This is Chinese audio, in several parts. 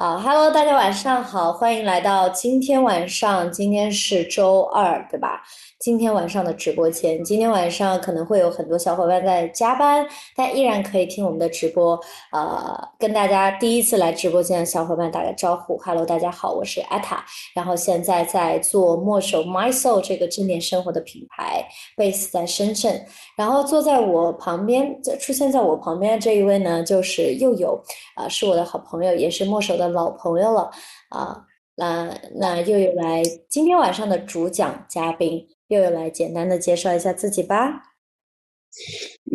啊，Hello，大家晚上好，欢迎来到今天晚上，今天是周二，对吧？今天晚上的直播间，今天晚上可能会有很多小伙伴在加班，但依然可以听我们的直播。呃，跟大家第一次来直播间的小伙伴打个招呼，Hello，大家好，我是艾塔，然后现在在做墨守 My Soul 这个正念生活的品牌，base 在深圳。然后坐在我旁边，出现在我旁边的这一位呢，就是佑佑，啊，是我的好朋友，也是墨守的。老朋友了啊，那那又有来今天晚上的主讲嘉宾，又有来简单的介绍一下自己吧。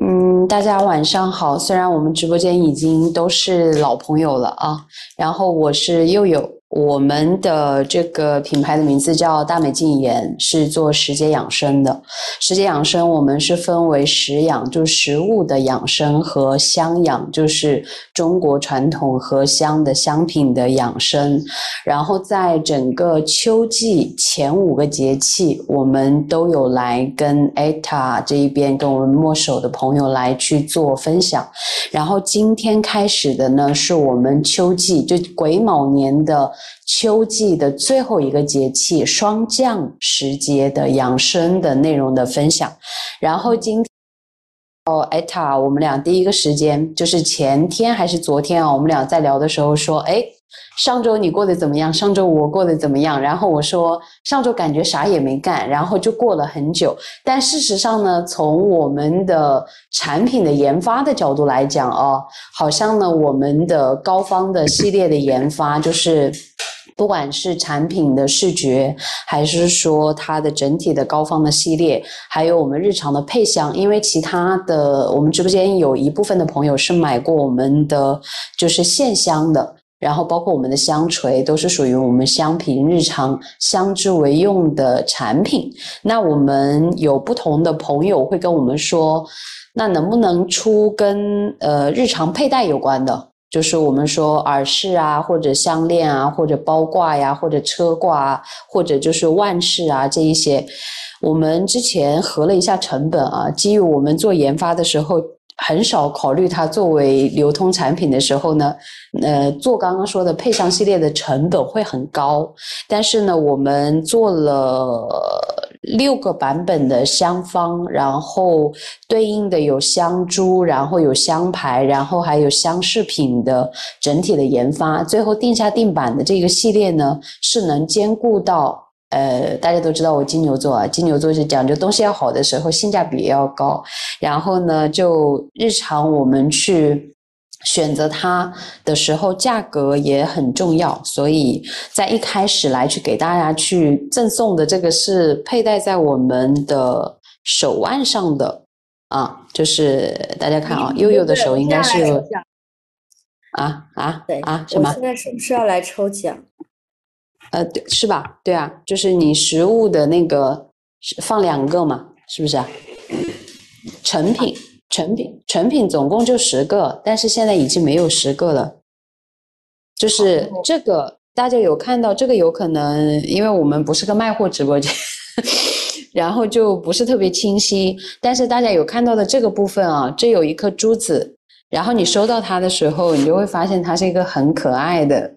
嗯，大家晚上好，虽然我们直播间已经都是老朋友了啊，然后我是又有。我们的这个品牌的名字叫大美净颜，是做食节养生的。食节养生，我们是分为食养，就是食物的养生和香养，就是中国传统和香的香品的养生。然后在整个秋季前五个节气，我们都有来跟艾塔这一边跟我们墨守的朋友来去做分享。然后今天开始的呢，是我们秋季就癸卯年的。秋季的最后一个节气霜降时节的养生的内容的分享，然后今哦，艾塔，我们俩第一个时间就是前天还是昨天啊？我们俩在聊的时候说，哎。上周你过得怎么样？上周我过得怎么样？然后我说上周感觉啥也没干，然后就过了很久。但事实上呢，从我们的产品的研发的角度来讲哦，好像呢我们的高方的系列的研发，就是不管是产品的视觉，还是说它的整体的高方的系列，还有我们日常的配香，因为其他的我们直播间有一部分的朋友是买过我们的就是线香的。然后包括我们的香锤都是属于我们香品日常香之为用的产品。那我们有不同的朋友会跟我们说，那能不能出跟呃日常佩戴有关的？就是我们说耳饰啊，或者项链啊，或者包挂呀，或者车挂啊，或者就是腕饰啊这一些。我们之前核了一下成本啊，基于我们做研发的时候。很少考虑它作为流通产品的时候呢，呃，做刚刚说的配香系列的成本会很高。但是呢，我们做了六个版本的香方，然后对应的有香珠，然后有香牌，然后还有香饰品的整体的研发，最后定下定版的这个系列呢，是能兼顾到。呃，大家都知道我金牛座啊，金牛座是讲究东西要好的时候，性价比也要高。然后呢，就日常我们去选择它的时候，价格也很重要。所以在一开始来去给大家去赠送的这个是佩戴在我们的手腕上的啊，就是大家看啊，悠悠的手应该是啊啊对啊什么？现在是不是要来抽奖？呃，对，是吧？对啊，就是你实物的那个放两个嘛，是不是啊？成品，成品，成品总共就十个，但是现在已经没有十个了。就是这个，大家有看到这个？有可能因为我们不是个卖货直播间，然后就不是特别清晰。但是大家有看到的这个部分啊，这有一颗珠子，然后你收到它的时候，你就会发现它是一个很可爱的。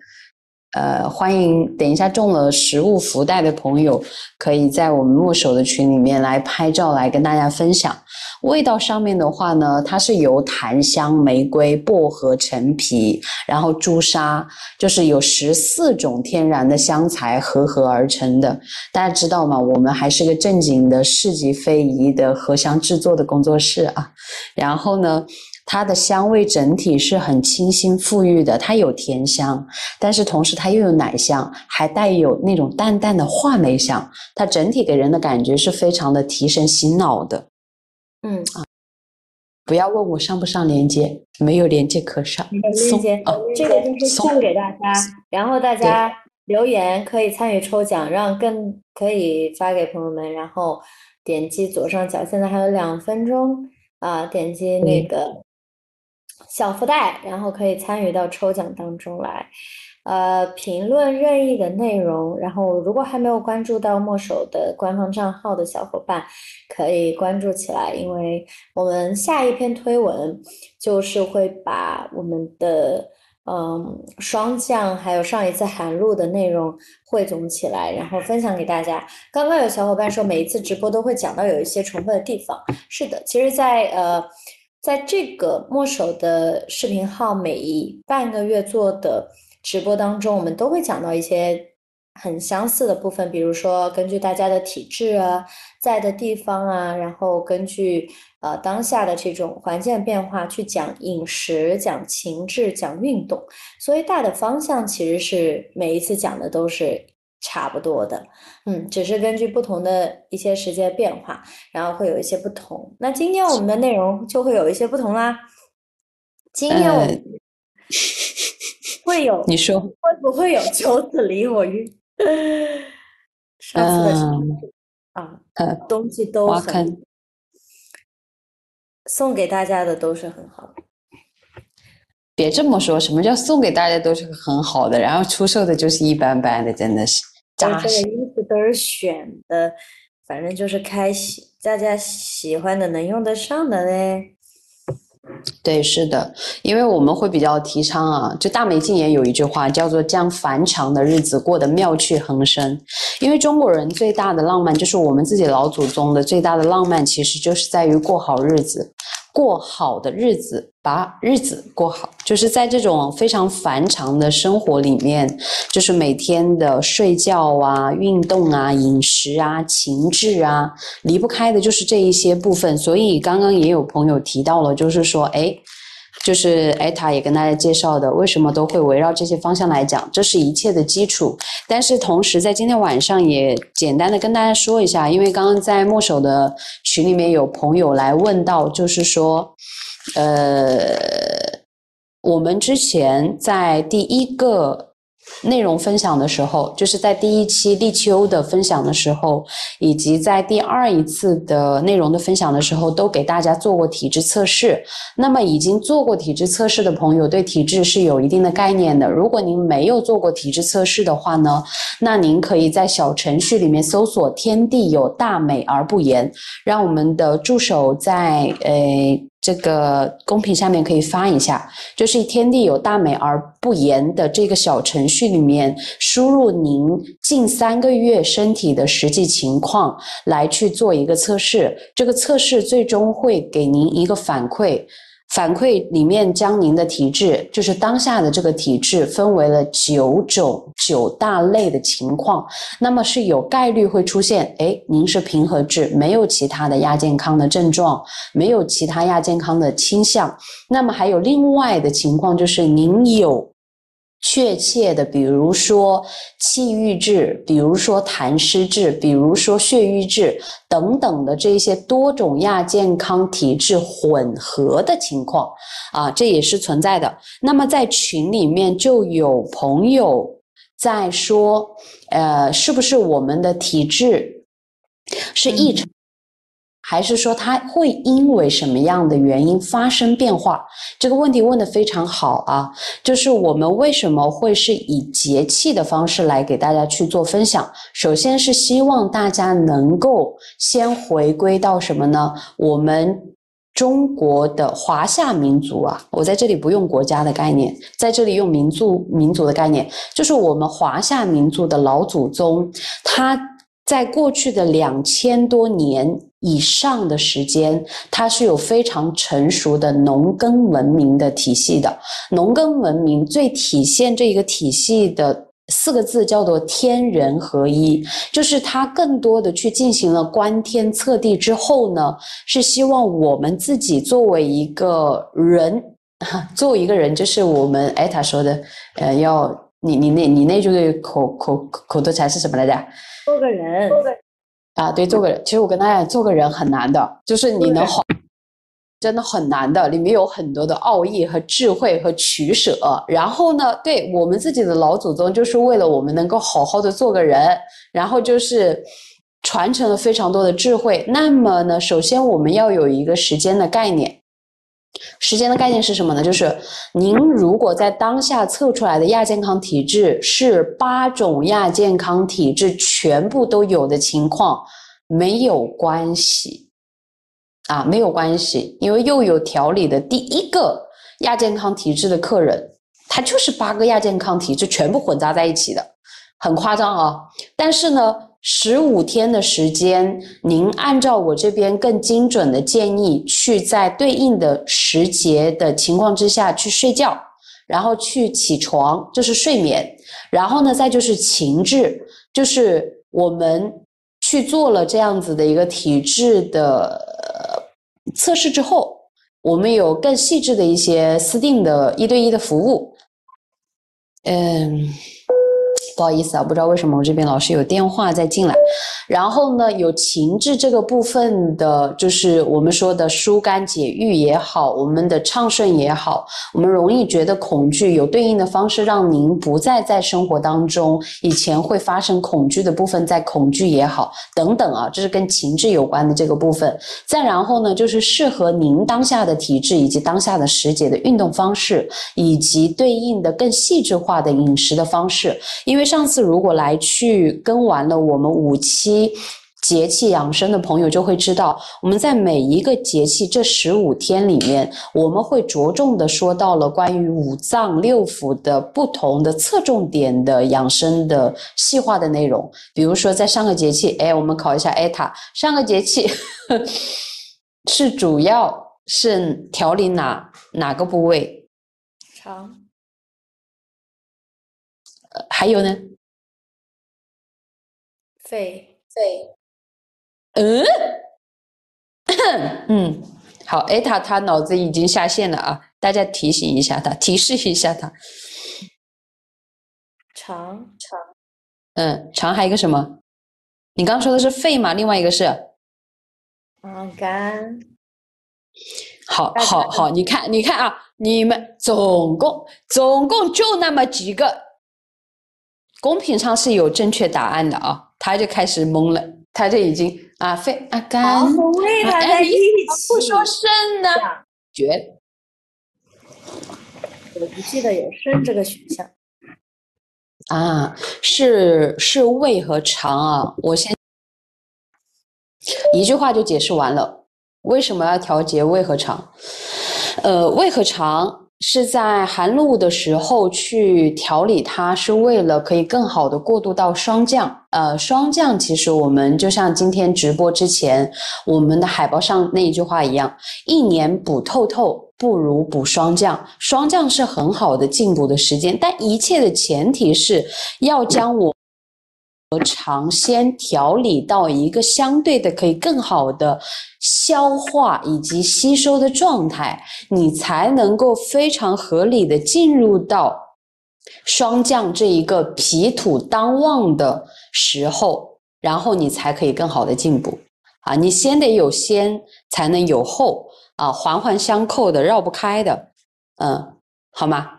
呃，欢迎等一下中了实物福袋的朋友，可以在我们墨手的群里面来拍照，来跟大家分享。味道上面的话呢，它是由檀香、玫瑰、薄荷、陈皮，然后朱砂，就是有十四种天然的香材合合而成的。大家知道吗？我们还是个正经的市级非遗的合香制作的工作室啊。然后呢？它的香味整体是很清新馥郁的，它有甜香，但是同时它又有奶香，还带有那种淡淡的话梅香。它整体给人的感觉是非常的提神醒脑的。嗯啊，不要问我上不上链接，没有链接可上。链接啊，这个就是送给大家，然后大家留言可以参与抽奖，让更可以发给朋友们，然后点击左上角，现在还有两分钟啊，点击那个。小福袋，然后可以参与到抽奖当中来。呃，评论任意的内容，然后如果还没有关注到墨守的官方账号的小伙伴，可以关注起来，因为我们下一篇推文就是会把我们的嗯双降，还有上一次寒露的内容汇总起来，然后分享给大家。刚刚有小伙伴说每一次直播都会讲到有一些重复的地方，是的，其实，在呃。在这个墨守的视频号每一半个月做的直播当中，我们都会讲到一些很相似的部分，比如说根据大家的体质啊，在的地方啊，然后根据呃当下的这种环境变化去讲饮食、讲情志、讲运动，所以大的方向其实是每一次讲的都是。差不多的，嗯，只是根据不同的一些时间变化，然后会有一些不同。那今天我们的内容就会有一些不同啦。今天我们会有，你说会不会有 九子离火运？上次的啊，东西都很，送给大家的都是很好的。别这么说，什么叫送给大家都是很好的，然后出售的就是一般般的，真的是。扎实。这个衣服都是选的，反正就是开喜，大家喜欢的能用得上的嘞。对，是的，因为我们会比较提倡啊，就大美静也有一句话叫做“将凡长的日子过得妙趣横生”，因为中国人最大的浪漫就是我们自己老祖宗的最大的浪漫，其实就是在于过好日子。过好的日子，把日子过好，就是在这种非常繁长的生活里面，就是每天的睡觉啊、运动啊、饮食啊、情志啊，离不开的就是这一些部分。所以刚刚也有朋友提到了，就是说，哎。就是艾塔也跟大家介绍的，为什么都会围绕这些方向来讲，这是一切的基础。但是同时在今天晚上也简单的跟大家说一下，因为刚刚在墨守的群里面有朋友来问到，就是说，呃，我们之前在第一个。内容分享的时候，就是在第一期立秋的分享的时候，以及在第二一次的内容的分享的时候，都给大家做过体质测试。那么已经做过体质测试的朋友，对体质是有一定的概念的。如果您没有做过体质测试的话呢，那您可以在小程序里面搜索“天地有大美而不言”，让我们的助手在呃。这个公屏下面可以发一下，就是“天地有大美而不言”的这个小程序里面，输入您近三个月身体的实际情况来去做一个测试，这个测试最终会给您一个反馈。反馈里面将您的体质，就是当下的这个体质，分为了九种九大类的情况，那么是有概率会出现，哎，您是平和质，没有其他的亚健康的症状，没有其他亚健康的倾向，那么还有另外的情况就是您有。确切的，比如说气郁滞，比如说痰湿滞，比如说血瘀滞等等的这些多种亚健康体质混合的情况啊，这也是存在的。那么在群里面就有朋友在说，呃，是不是我们的体质是异常？还是说它会因为什么样的原因发生变化？这个问题问得非常好啊！就是我们为什么会是以节气的方式来给大家去做分享？首先是希望大家能够先回归到什么呢？我们中国的华夏民族啊，我在这里不用国家的概念，在这里用民族民族的概念，就是我们华夏民族的老祖宗，他在过去的两千多年。以上的时间，它是有非常成熟的农耕文明的体系的。农耕文明最体现这一个体系的四个字叫做天人合一，就是它更多的去进行了观天测地之后呢，是希望我们自己作为一个人，作为一个人，就是我们艾塔说的，呃，要你你那你那句口口口头禅是什么来着？做个人。啊，对，做个人，其实我跟大家做个人很难的，就是你能好，真的很难的，里面有很多的奥义和智慧和取舍。然后呢，对我们自己的老祖宗，就是为了我们能够好好的做个人，然后就是传承了非常多的智慧。那么呢，首先我们要有一个时间的概念。时间的概念是什么呢？就是您如果在当下测出来的亚健康体质是八种亚健康体质全部都有的情况，没有关系啊，没有关系，因为又有调理的第一个亚健康体质的客人他就是八个亚健康体质全部混杂在一起的，很夸张啊。但是呢，十五天的时间，您按照我这边更精准的建议，去在对应的时节的情况之下去睡觉，然后去起床，这是睡眠。然后呢，再就是情志，就是我们去做了这样子的一个体质的测试之后，我们有更细致的一些私定的一对一的服务。嗯，不好意思啊，不知道为什么我这边老是有电话在进来。然后呢，有情志这个部分的，就是我们说的疏肝解郁也好，我们的畅顺也好，我们容易觉得恐惧，有对应的方式让您不再在生活当中以前会发生恐惧的部分，在恐惧也好等等啊，这是跟情志有关的这个部分。再然后呢，就是适合您当下的体质以及当下的时节的运动方式，以及对应的更细致化的饮食的方式。因为上次如果来去跟完了我们五期。节气养生的朋友就会知道，我们在每一个节气这十五天里面，我们会着重的说到了关于五脏六腑的不同的侧重点的养生的细化的内容。比如说，在上个节气，哎，我们考一下艾塔，上个节气是主要是调理哪哪个部位？肠。呃，还有呢？肺。肺。嗯，嗯，好，艾塔他脑子已经下线了啊！大家提醒一下他，提示一下他。肠肠，嗯，肠还有一个什么？你刚刚说的是肺吗？另外一个是？嗯，肝。好，好，好，你看，你看啊，你们总共总共就那么几个，公屏上是有正确答案的啊，他就开始懵了。他就已经啊肺啊肝，哎，你不说肾呢？绝！我不记得有肾这个选项啊，是是胃和肠啊。我先一句话就解释完了，为什么要调节胃和肠？呃，胃和肠。是在寒露的时候去调理它，是为了可以更好的过渡到霜降。呃，霜降其实我们就像今天直播之前我们的海报上那一句话一样，一年补透透不如补霜降。霜降是很好的进补的时间，但一切的前提是要将我。和肠先调理到一个相对的可以更好的消化以及吸收的状态，你才能够非常合理的进入到霜降这一个脾土当旺的时候，然后你才可以更好的进补啊！你先得有先，才能有后啊，环环相扣的，绕不开的，嗯，好吗？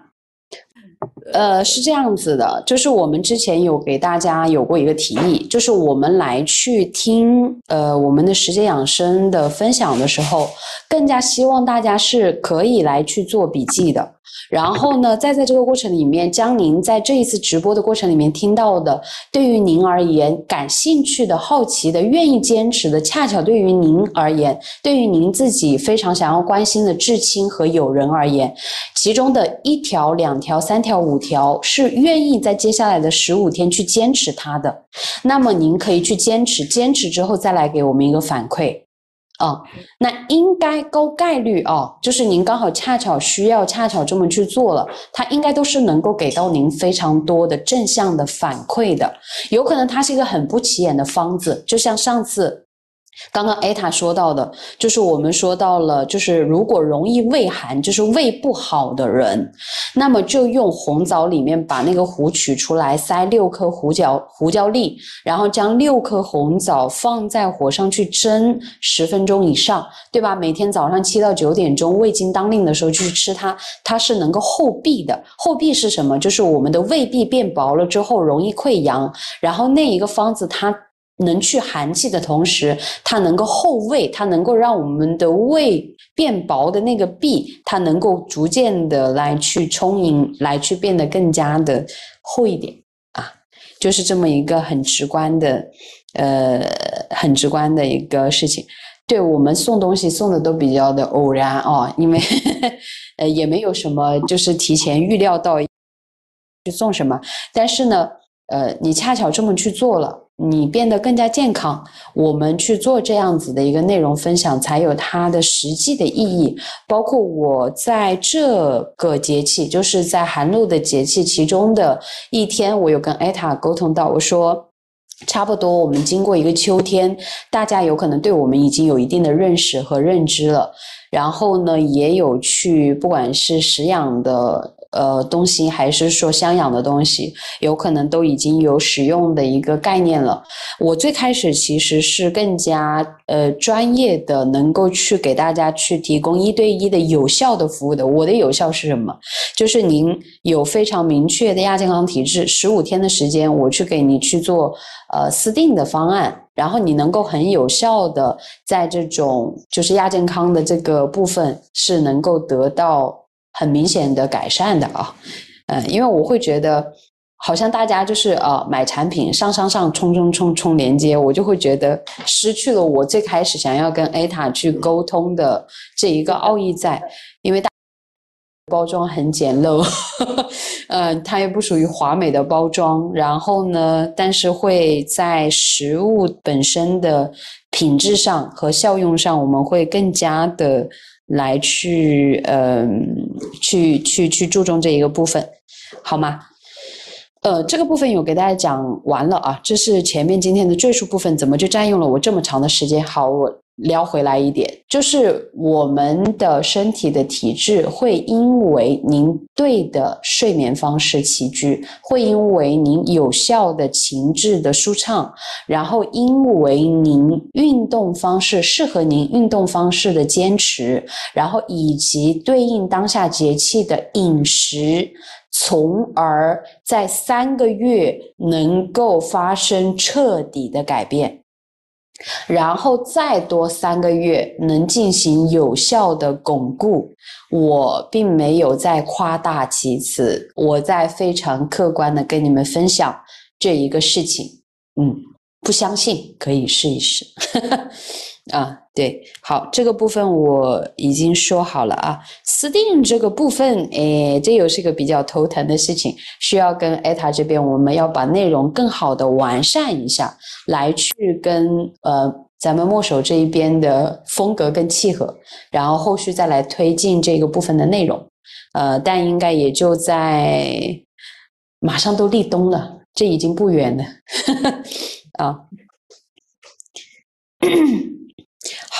呃，是这样子的，就是我们之前有给大家有过一个提议，就是我们来去听呃我们的时间养生的分享的时候，更加希望大家是可以来去做笔记的。然后呢，再在这个过程里面，将您在这一次直播的过程里面听到的，对于您而言感兴趣的、好奇的、愿意坚持的，恰巧对于您而言，对于您自己非常想要关心的至亲和友人而言，其中的一条、两条、三条、五条是愿意在接下来的十五天去坚持它的，那么您可以去坚持，坚持之后再来给我们一个反馈。啊，那应该高概率啊，就是您刚好恰巧需要，恰巧这么去做了，它应该都是能够给到您非常多的正向的反馈的。有可能它是一个很不起眼的方子，就像上次。刚刚艾塔说到的，就是我们说到了，就是如果容易胃寒，就是胃不好的人，那么就用红枣里面把那个核取出来，塞六颗胡椒胡椒粒，然后将六颗红枣放在火上去蒸十分钟以上，对吧？每天早上七到九点钟胃经当令的时候去吃它，它是能够厚壁的。厚壁是什么？就是我们的胃壁变薄了之后容易溃疡，然后那一个方子它。能去寒气的同时，它能够厚胃，它能够让我们的胃变薄的那个壁，它能够逐渐的来去充盈，来去变得更加的厚一点啊，就是这么一个很直观的，呃，很直观的一个事情。对我们送东西送的都比较的偶然哦，因为 呃，也没有什么就是提前预料到去送什么，但是呢，呃，你恰巧这么去做了。你变得更加健康，我们去做这样子的一个内容分享，才有它的实际的意义。包括我在这个节气，就是在寒露的节气其中的一天，我有跟艾塔沟通到，我说，差不多我们经过一个秋天，大家有可能对我们已经有一定的认识和认知了。然后呢，也有去不管是食养的。呃，东西还是说相养的东西，有可能都已经有使用的一个概念了。我最开始其实是更加呃专业的，能够去给大家去提供一对一的有效的服务的。我的有效是什么？就是您有非常明确的亚健康体质，十五天的时间，我去给你去做呃私定的方案，然后你能够很有效的在这种就是亚健康的这个部分是能够得到。很明显的改善的啊，嗯，因为我会觉得好像大家就是呃买产品上上上冲冲冲冲连接，我就会觉得失去了我最开始想要跟 A 塔去沟通的这一个奥义在，因为大包装很简陋，嗯，它也不属于华美的包装，然后呢，但是会在食物本身的品质上和效用上，我们会更加的。来去，嗯，去去去注重这一个部分，好吗？呃，这个部分有给大家讲完了啊，这是前面今天的赘述部分，怎么就占用了我这么长的时间？好，我。聊回来一点，就是我们的身体的体质会因为您对的睡眠方式起居，会因为您有效的情志的舒畅，然后因为您运动方式适合您运动方式的坚持，然后以及对应当下节气的饮食，从而在三个月能够发生彻底的改变。然后再多三个月能进行有效的巩固，我并没有在夸大其词，我在非常客观的跟你们分享这一个事情。嗯，不相信可以试一试。啊，对，好，这个部分我已经说好了啊。私定这个部分，哎，这又是个比较头疼的事情，需要跟艾塔这边，我们要把内容更好的完善一下，来去跟呃咱们墨守这一边的风格更契合，然后后续再来推进这个部分的内容。呃，但应该也就在马上都立冬了，这已经不远了啊。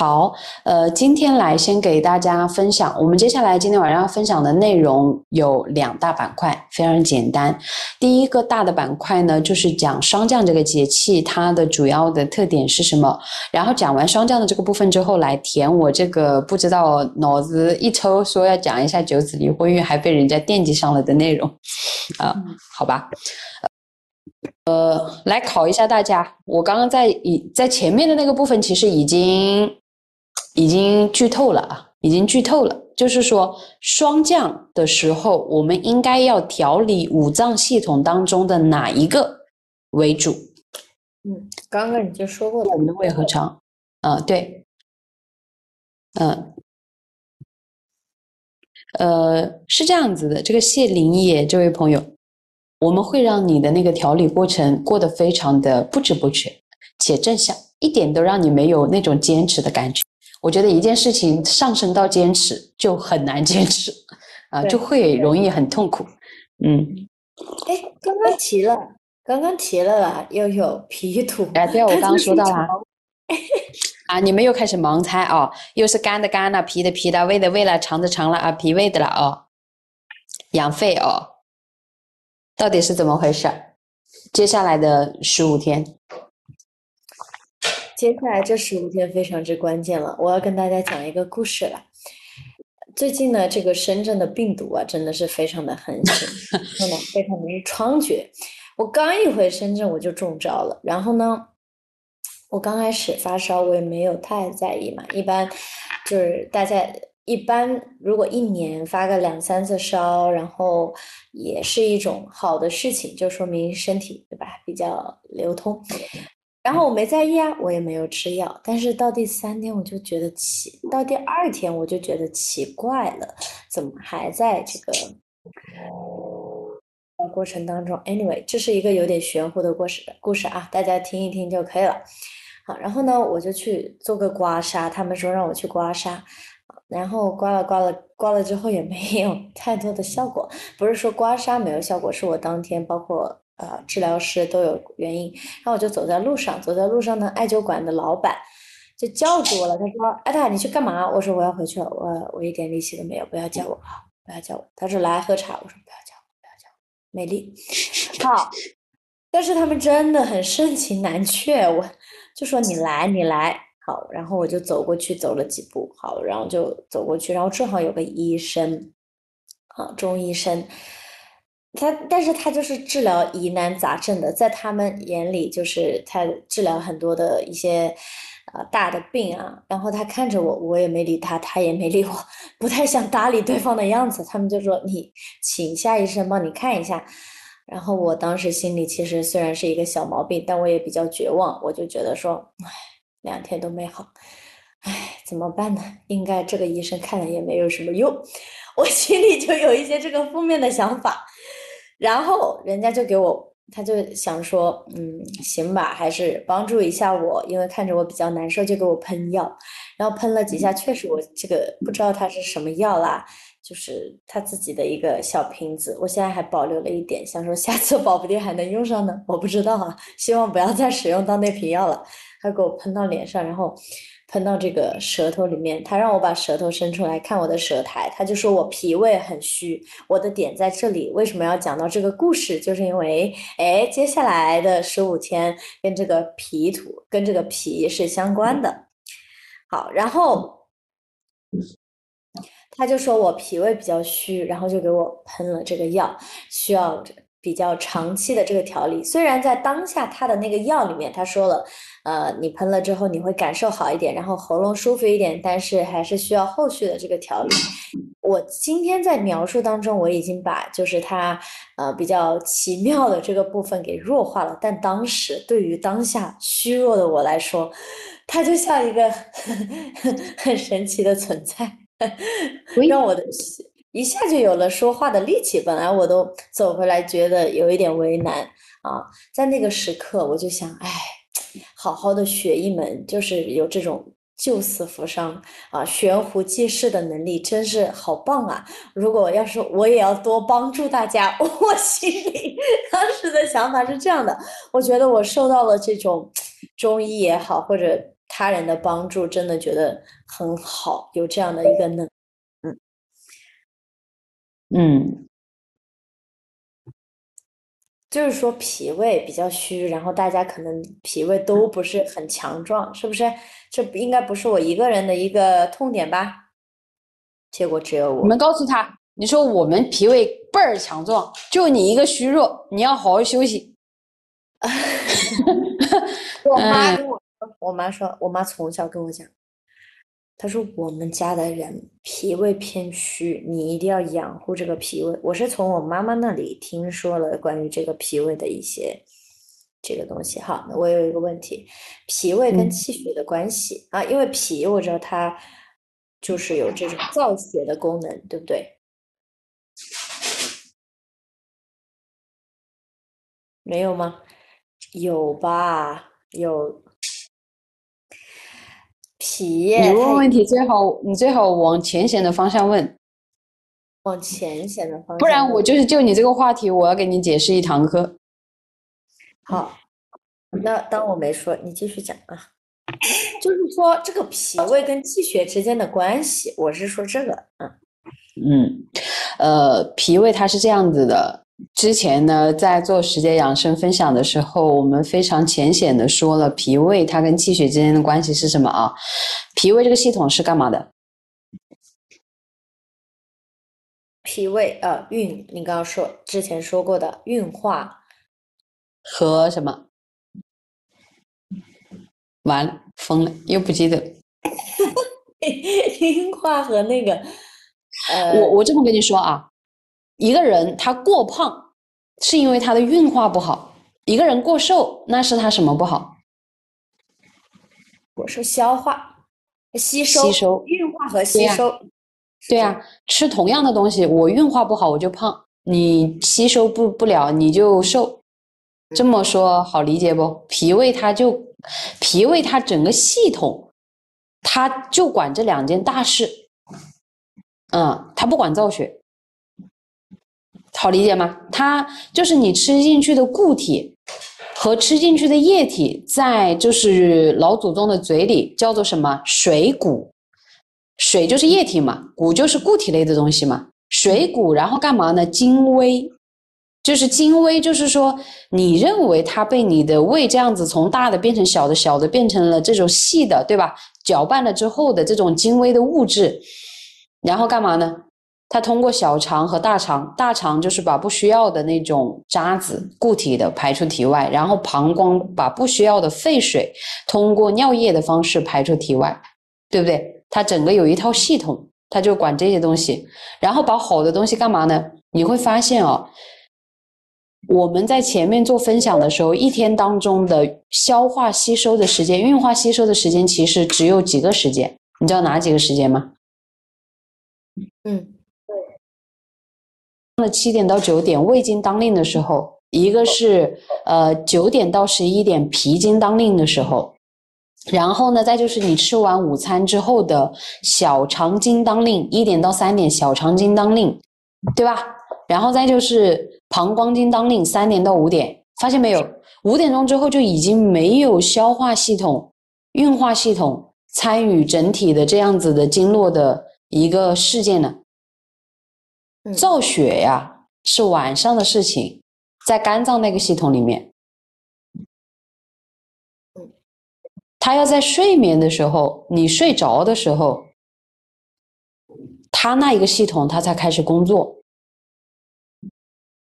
好，呃，今天来先给大家分享，我们接下来今天晚上要分享的内容有两大板块，非常简单。第一个大的板块呢，就是讲霜降这个节气它的主要的特点是什么。然后讲完霜降的这个部分之后，来填我这个不知道脑子一抽说要讲一下九子离婚运，还被人家惦记上了的内容，啊，好吧。呃，来考一下大家，我刚刚在以在前面的那个部分其实已经。已经剧透了啊！已经剧透了，就是说霜降的时候，我们应该要调理五脏系统当中的哪一个为主？嗯，刚刚你就说过了我们的胃和肠。嗯，对。嗯，呃，是这样子的，这个谢林野这位朋友，我们会让你的那个调理过程过得非常的不知不觉且正向，一点都让你没有那种坚持的感觉。我觉得一件事情上升到坚持就很难坚持，啊，就会容易很痛苦。嗯，哎，刚刚提了，刚刚提了啦，又有皮土。哎，对，我刚刚说到了。啊，你们又开始盲猜哦，又是肝的肝了，脾的脾了，胃的胃了，肠的肠了啊，脾胃的了哦，养肺哦，到底是怎么回事？接下来的十五天。接下来这十五天非常之关键了，我要跟大家讲一个故事了。最近呢，这个深圳的病毒啊，真的是非常的横行，真的非常的猖獗。我刚一回深圳，我就中招了。然后呢，我刚开始发烧，我也没有太在意嘛。一般就是大家一般，如果一年发个两三次烧，然后也是一种好的事情，就说明身体对吧比较流通。然后我没在意啊，我也没有吃药。但是到第三天我就觉得奇，到第二天我就觉得奇怪了，怎么还在这个过程当中？Anyway，这是一个有点玄乎的故事故事啊，大家听一听就可以了。好，然后呢，我就去做个刮痧，他们说让我去刮痧，然后刮了刮了刮了之后也没有太多的效果，不是说刮痧没有效果，是我当天包括。呃，治疗师都有原因，然后我就走在路上，走在路上呢，艾灸馆的老板就叫住我了，他说：“艾塔，你去干嘛？”我说：“我要回去了，我我一点力气都没有，不要叫我，不要叫我。”他说：“来喝茶。”我说：“不要叫我，不要叫我，没力。”好，但是他们真的很盛情难却，我就说：“你来，你来。”好，然后我就走过去，走了几步，好，然后就走过去，然后正好有个医生，啊，中医生。他，但是他就是治疗疑难杂症的，在他们眼里，就是他治疗很多的一些，呃，大的病啊。然后他看着我，我也没理他，他也没理我，不太想搭理对方的样子。他们就说：“你请夏医生帮你看一下。”然后我当时心里其实虽然是一个小毛病，但我也比较绝望，我就觉得说：“唉，两天都没好，唉，怎么办呢？应该这个医生看了也没有什么用。”我心里就有一些这个负面的想法。然后人家就给我，他就想说，嗯，行吧，还是帮助一下我，因为看着我比较难受，就给我喷药。然后喷了几下，确实我这个不知道它是什么药啦，就是他自己的一个小瓶子，我现在还保留了一点，想说下次保不定还能用上呢，我不知道啊，希望不要再使用到那瓶药了。他给我喷到脸上，然后。喷到这个舌头里面，他让我把舌头伸出来看我的舌苔，他就说我脾胃很虚。我的点在这里，为什么要讲到这个故事？就是因为，哎，接下来的十五天跟这个脾土跟这个脾是相关的。好，然后他就说我脾胃比较虚，然后就给我喷了这个药，需要比较长期的这个调理。虽然在当下他的那个药里面他说了。呃，你喷了之后你会感受好一点，然后喉咙舒服一点，但是还是需要后续的这个调理。我今天在描述当中，我已经把就是他呃比较奇妙的这个部分给弱化了，但当时对于当下虚弱的我来说，它就像一个 很神奇的存在，让我的一下就有了说话的力气。本来我都走回来觉得有一点为难啊，在那个时刻我就想，哎。好好的学一门，就是有这种救死扶伤啊、悬壶济世的能力，真是好棒啊！如果要是我也要多帮助大家，我心里当时的想法是这样的：我觉得我受到了这种中医也好，或者他人的帮助，真的觉得很好，有这样的一个能，嗯。就是说脾胃比较虚，然后大家可能脾胃都不是很强壮，是不是？这应该不是我一个人的一个痛点吧？结果只有我。你们告诉他，你说我们脾胃倍儿强壮，就你一个虚弱，你要好好休息。我妈跟我说，我妈说，我妈从小跟我讲。他说：“我们家的人脾胃偏虚，你一定要养护这个脾胃。”我是从我妈妈那里听说了关于这个脾胃的一些这个东西。哈，那我有一个问题：脾胃跟气血的关系啊？因为脾我知道它就是有这种造血的功能，对不对？没有吗？有吧？有。脾，你问问题最好，你最好往浅显的方向问，往浅显的方向，不然我就是就你这个话题，我要给你解释一堂课。好，那当我没说，你继续讲啊。就是说这个脾胃跟气血之间的关系，我是说这个，嗯嗯，呃，脾胃它是这样子的。之前呢，在做时间养生分享的时候，我们非常浅显的说了脾胃它跟气血之间的关系是什么啊？脾胃这个系统是干嘛的？脾胃呃运，你刚刚说之前说过的运化和什么？完了，疯了，又不记得。运化和那个呃，我我这么跟你说啊。一个人他过胖，是因为他的运化不好；一个人过瘦，那是他什么不好？我说消化、吸收、吸收运化和吸收。对呀，吃同样的东西，我运化不好我就胖，你吸收不不了你就瘦。这么说好理解不？脾胃它就脾胃它整个系统，它就管这两件大事。嗯，它不管造血。好理解吗？它就是你吃进去的固体和吃进去的液体，在就是老祖宗的嘴里叫做什么？水谷，水就是液体嘛，谷就是固体类的东西嘛。水谷，然后干嘛呢？精微，就是精微，就是说你认为它被你的胃这样子从大的变成小的，小的变成了这种细的，对吧？搅拌了之后的这种精微的物质，然后干嘛呢？它通过小肠和大肠，大肠就是把不需要的那种渣子、固体的排出体外，然后膀胱把不需要的废水通过尿液的方式排出体外，对不对？它整个有一套系统，它就管这些东西，然后把好的东西干嘛呢？你会发现哦，我们在前面做分享的时候，一天当中的消化吸收的时间、运化吸收的时间，其实只有几个时间，你知道哪几个时间吗？嗯。的七点到九点胃经当令的时候，一个是呃九点到十一点脾经当令的时候，然后呢，再就是你吃完午餐之后的小肠经当令，一点到三点小肠经当令，对吧？然后再就是膀胱经当令，三点到五点，发现没有？五点钟之后就已经没有消化系统、运化系统参与整体的这样子的经络的一个事件了。造血呀，是晚上的事情，在肝脏那个系统里面。他要在睡眠的时候，你睡着的时候，他那一个系统他才开始工作。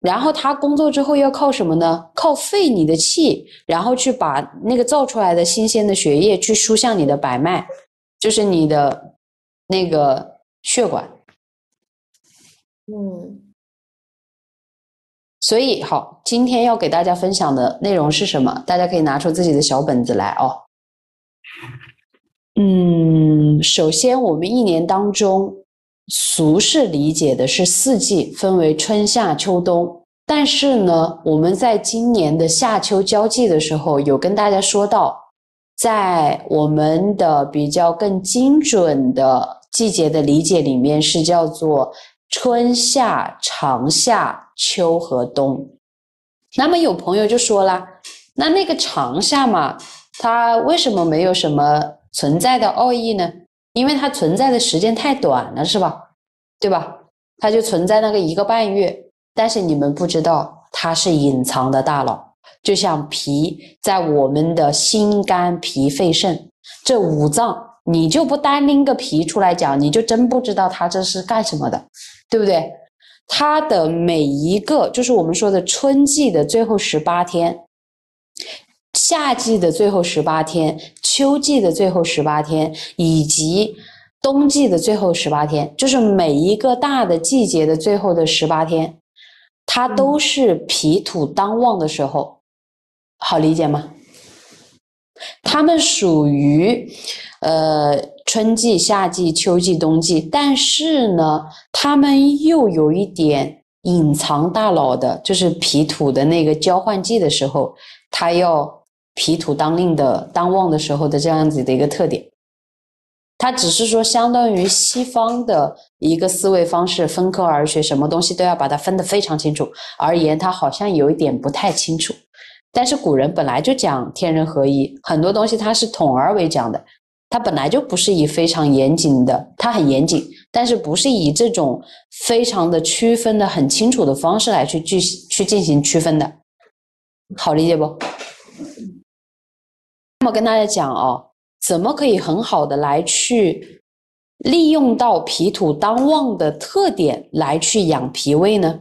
然后他工作之后要靠什么呢？靠肺你的气，然后去把那个造出来的新鲜的血液去输向你的百脉，就是你的那个血管。嗯，所以好，今天要给大家分享的内容是什么？大家可以拿出自己的小本子来哦。嗯，首先我们一年当中俗世理解的是四季，分为春夏秋冬。但是呢，我们在今年的夏秋交际的时候，有跟大家说到，在我们的比较更精准的季节的理解里面，是叫做。春夏长夏秋和冬，那么有朋友就说了，那那个长夏嘛，它为什么没有什么存在的奥义呢？因为它存在的时间太短了，是吧？对吧？它就存在那个一个半月，但是你们不知道，它是隐藏的大佬，就像脾在我们的心肝脾肺肾这五脏。你就不单拎个皮出来讲，你就真不知道它这是干什么的，对不对？它的每一个就是我们说的春季的最后十八天，夏季的最后十八天，秋季的最后十八天，以及冬季的最后十八天，就是每一个大的季节的最后的十八天，它都是脾土当旺的时候，好理解吗？它们属于。呃，春季、夏季、秋季、冬季，但是呢，他们又有一点隐藏大佬的，就是脾土的那个交换季的时候，它要脾土当令的当旺的时候的这样子的一个特点。它只是说，相当于西方的一个思维方式，分科而学，什么东西都要把它分得非常清楚。而言，它好像有一点不太清楚。但是古人本来就讲天人合一，很多东西它是统而为讲的。它本来就不是以非常严谨的，它很严谨，但是不是以这种非常的区分的很清楚的方式来去去去进行区分的，好理解不？那么跟大家讲哦，怎么可以很好的来去利用到脾土当旺的特点来去养脾胃呢？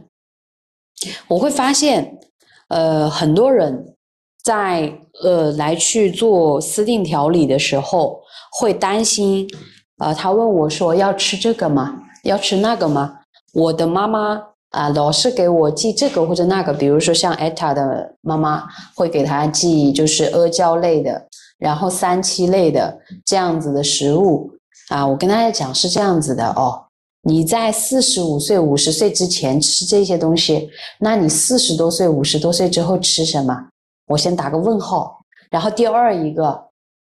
我会发现，呃，很多人在呃来去做私定调理的时候。会担心，呃，他问我说：“要吃这个吗？要吃那个吗？”我的妈妈啊，老是给我寄这个或者那个，比如说像艾塔的妈妈会给他寄就是阿胶类的，然后三七类的这样子的食物啊，我跟大家讲是这样子的哦。你在四十五岁、五十岁之前吃这些东西，那你四十多岁、五十多岁之后吃什么？我先打个问号。然后第二一个，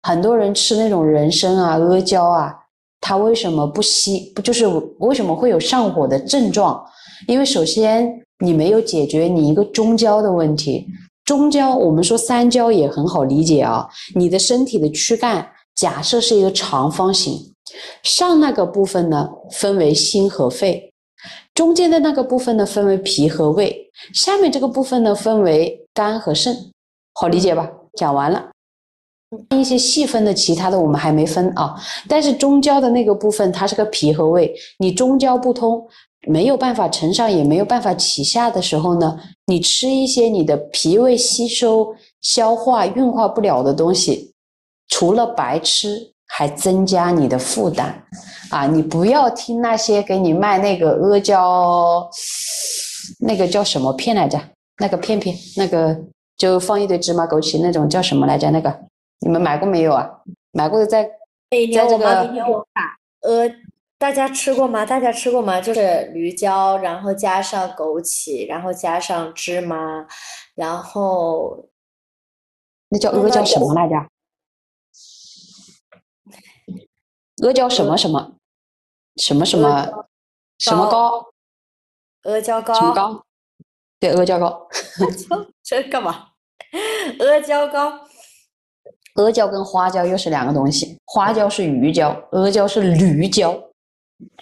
很多人吃那种人参啊、阿胶啊，它为什么不吸？不就是为什么会有上火的症状？因为首先你没有解决你一个中焦的问题。中焦，我们说三焦也很好理解啊。你的身体的躯干假设是一个长方形。上那个部分呢，分为心和肺；中间的那个部分呢，分为脾和胃；下面这个部分呢，分为肝和肾。好理解吧？讲完了。一些细分的其他的我们还没分啊。但是中焦的那个部分，它是个脾和胃。你中焦不通，没有办法承上，也没有办法启下的时候呢，你吃一些你的脾胃吸收、消化、运化不了的东西，除了白吃。还增加你的负担啊！你不要听那些给你卖那个阿胶，那个叫什么片来着？那个片片，那个就放一堆芝麻枸杞那种叫什么来着？那个你们买过没有啊？买过的在在这个呃，大家吃过吗？大家吃过吗？就是驴胶，然后加上枸杞，然后加上芝麻，然后那叫阿胶什么来着？阿胶什么什么什么什么什么膏？阿胶膏。什么膏？对，阿胶膏。这干嘛？阿胶膏。阿胶跟花椒又是两个东西，花椒是鱼胶，阿胶是驴胶。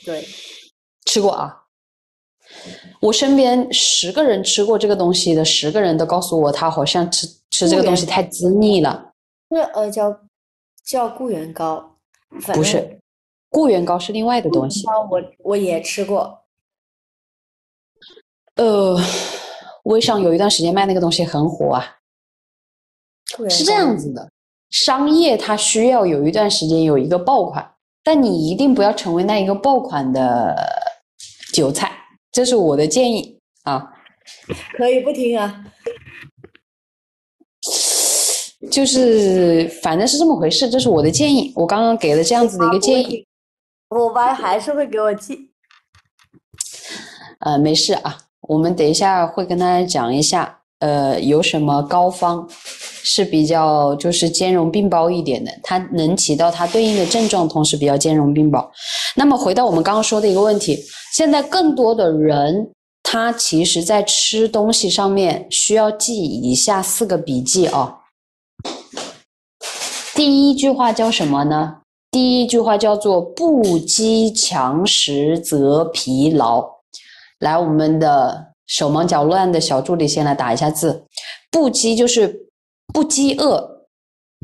对，吃过啊。我身边十个人吃过这个东西的，十个人都告诉我，他好像吃吃这个东西太滋腻了。那阿胶叫固元膏。不是，固元膏是另外的东西。我我也吃过。呃，微商有一段时间卖那个东西很火啊。是这样子的，商业它需要有一段时间有一个爆款，但你一定不要成为那一个爆款的韭菜，这是我的建议啊。可以不听啊。就是，反正是这么回事，这是我的建议。我刚刚给了这样子的一个建议。我爸还是会给我寄。呃，没事啊，我们等一下会跟大家讲一下，呃，有什么膏方是比较就是兼容并包一点的，它能起到它对应的症状，同时比较兼容并包。那么回到我们刚刚说的一个问题，现在更多的人他其实在吃东西上面需要记以下四个笔记啊。第一句话叫什么呢？第一句话叫做“不饥强食则疲劳”。来，我们的手忙脚乱的小助理先来打一下字。不饥就是不饥饿，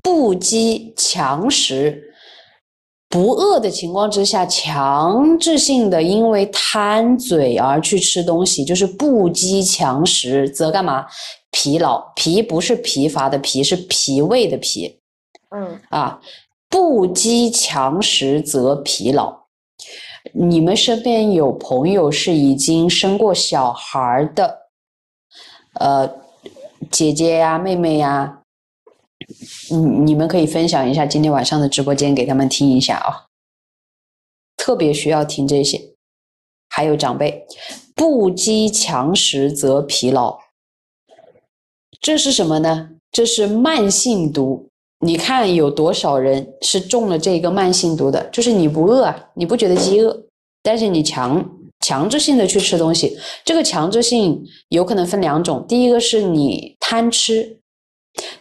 不饥强食，不饿的情况之下，强制性的因为贪嘴而去吃东西，就是不饥强食则干嘛？疲劳。疲不是疲乏的疲，是脾胃的脾。嗯啊，不积强食则疲劳。你们身边有朋友是已经生过小孩的，呃，姐姐呀、妹妹呀，嗯，你们可以分享一下今天晚上的直播间给他们听一下啊，特别需要听这些。还有长辈，不积强食则疲劳，这是什么呢？这是慢性毒。你看有多少人是中了这个慢性毒的？就是你不饿，你不觉得饥饿，但是你强强制性的去吃东西。这个强制性有可能分两种，第一个是你贪吃，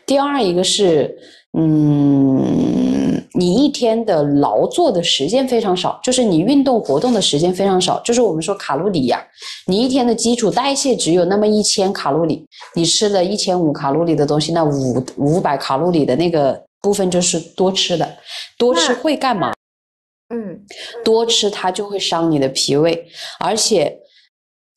第二一个是，嗯，你一天的劳作的时间非常少，就是你运动活动的时间非常少，就是我们说卡路里呀，你一天的基础代谢只有那么一千卡路里，你吃了一千五卡路里的东西，那五五百卡路里的那个部分就是多吃的，多吃会干嘛？嗯，多吃它就会伤你的脾胃，而且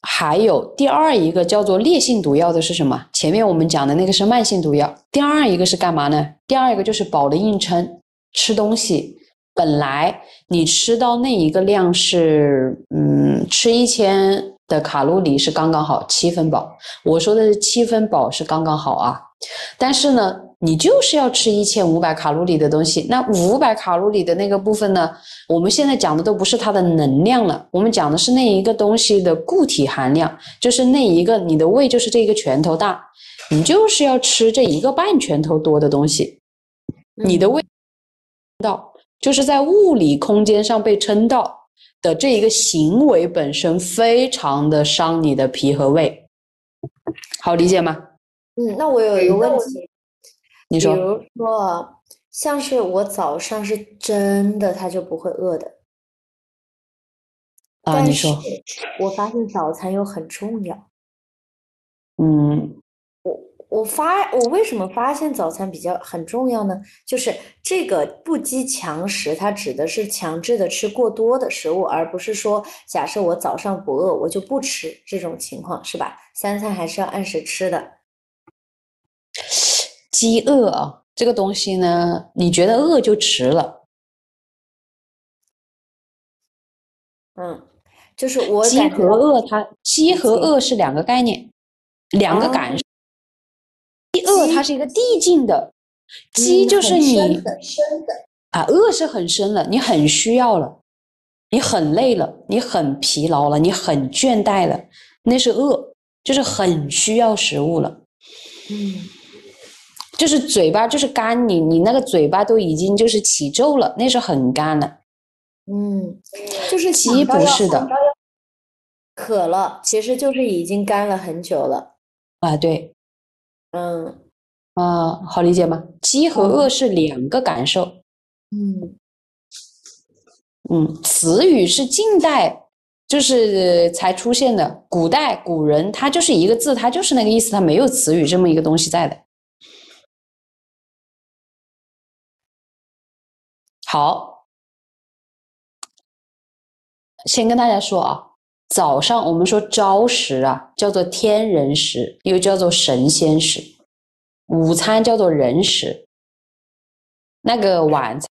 还有第二一个叫做烈性毒药的是什么？前面我们讲的那个是慢性毒药，第二一个是干嘛呢？第二一个就是饱的硬撑，吃东西本来你吃到那一个量是，嗯，吃一千的卡路里是刚刚好，七分饱。我说的是七分饱是刚刚好啊。但是呢，你就是要吃一千五百卡路里的东西。那五百卡路里的那个部分呢，我们现在讲的都不是它的能量了，我们讲的是那一个东西的固体含量，就是那一个你的胃就是这一个拳头大，你就是要吃这一个半拳头多的东西，你的胃到就是在物理空间上被撑到的这一个行为本身，非常的伤你的脾和胃，好理解吗？嗯，那我有一个问题，你说，比如说，像是我早上是真的，他就不会饿的。啊，你说，我发现早餐又很重要。嗯，我我发我为什么发现早餐比较很重要呢？就是这个不饥强食，它指的是强制的吃过多的食物，而不是说假设我早上不饿，我就不吃这种情况，是吧？三餐还是要按时吃的。饥饿啊，这个东西呢，你觉得饿就迟了。嗯，就是我饥和饿，它饥和饿是两个概念，两个感饿它是一个递进的，饥就是你深的啊，饿是很深了，你很需要了，你很累了，你很疲劳了，你很倦怠了，那是饿，就是很需要食物了。嗯。就是嘴巴就是干，你你那个嘴巴都已经就是起皱了，那是很干了。嗯，就是饥不是的，渴了，其实就是已经干了很久了。啊，对，嗯，啊，好理解吗？饥和饿是两个感受。嗯，嗯，词语是近代就是才出现的，古代古人他就是一个字，他就是那个意思，他没有词语这么一个东西在的。好，先跟大家说啊，早上我们说朝食啊，叫做天人食，又叫做神仙食；午餐叫做人食，那个晚餐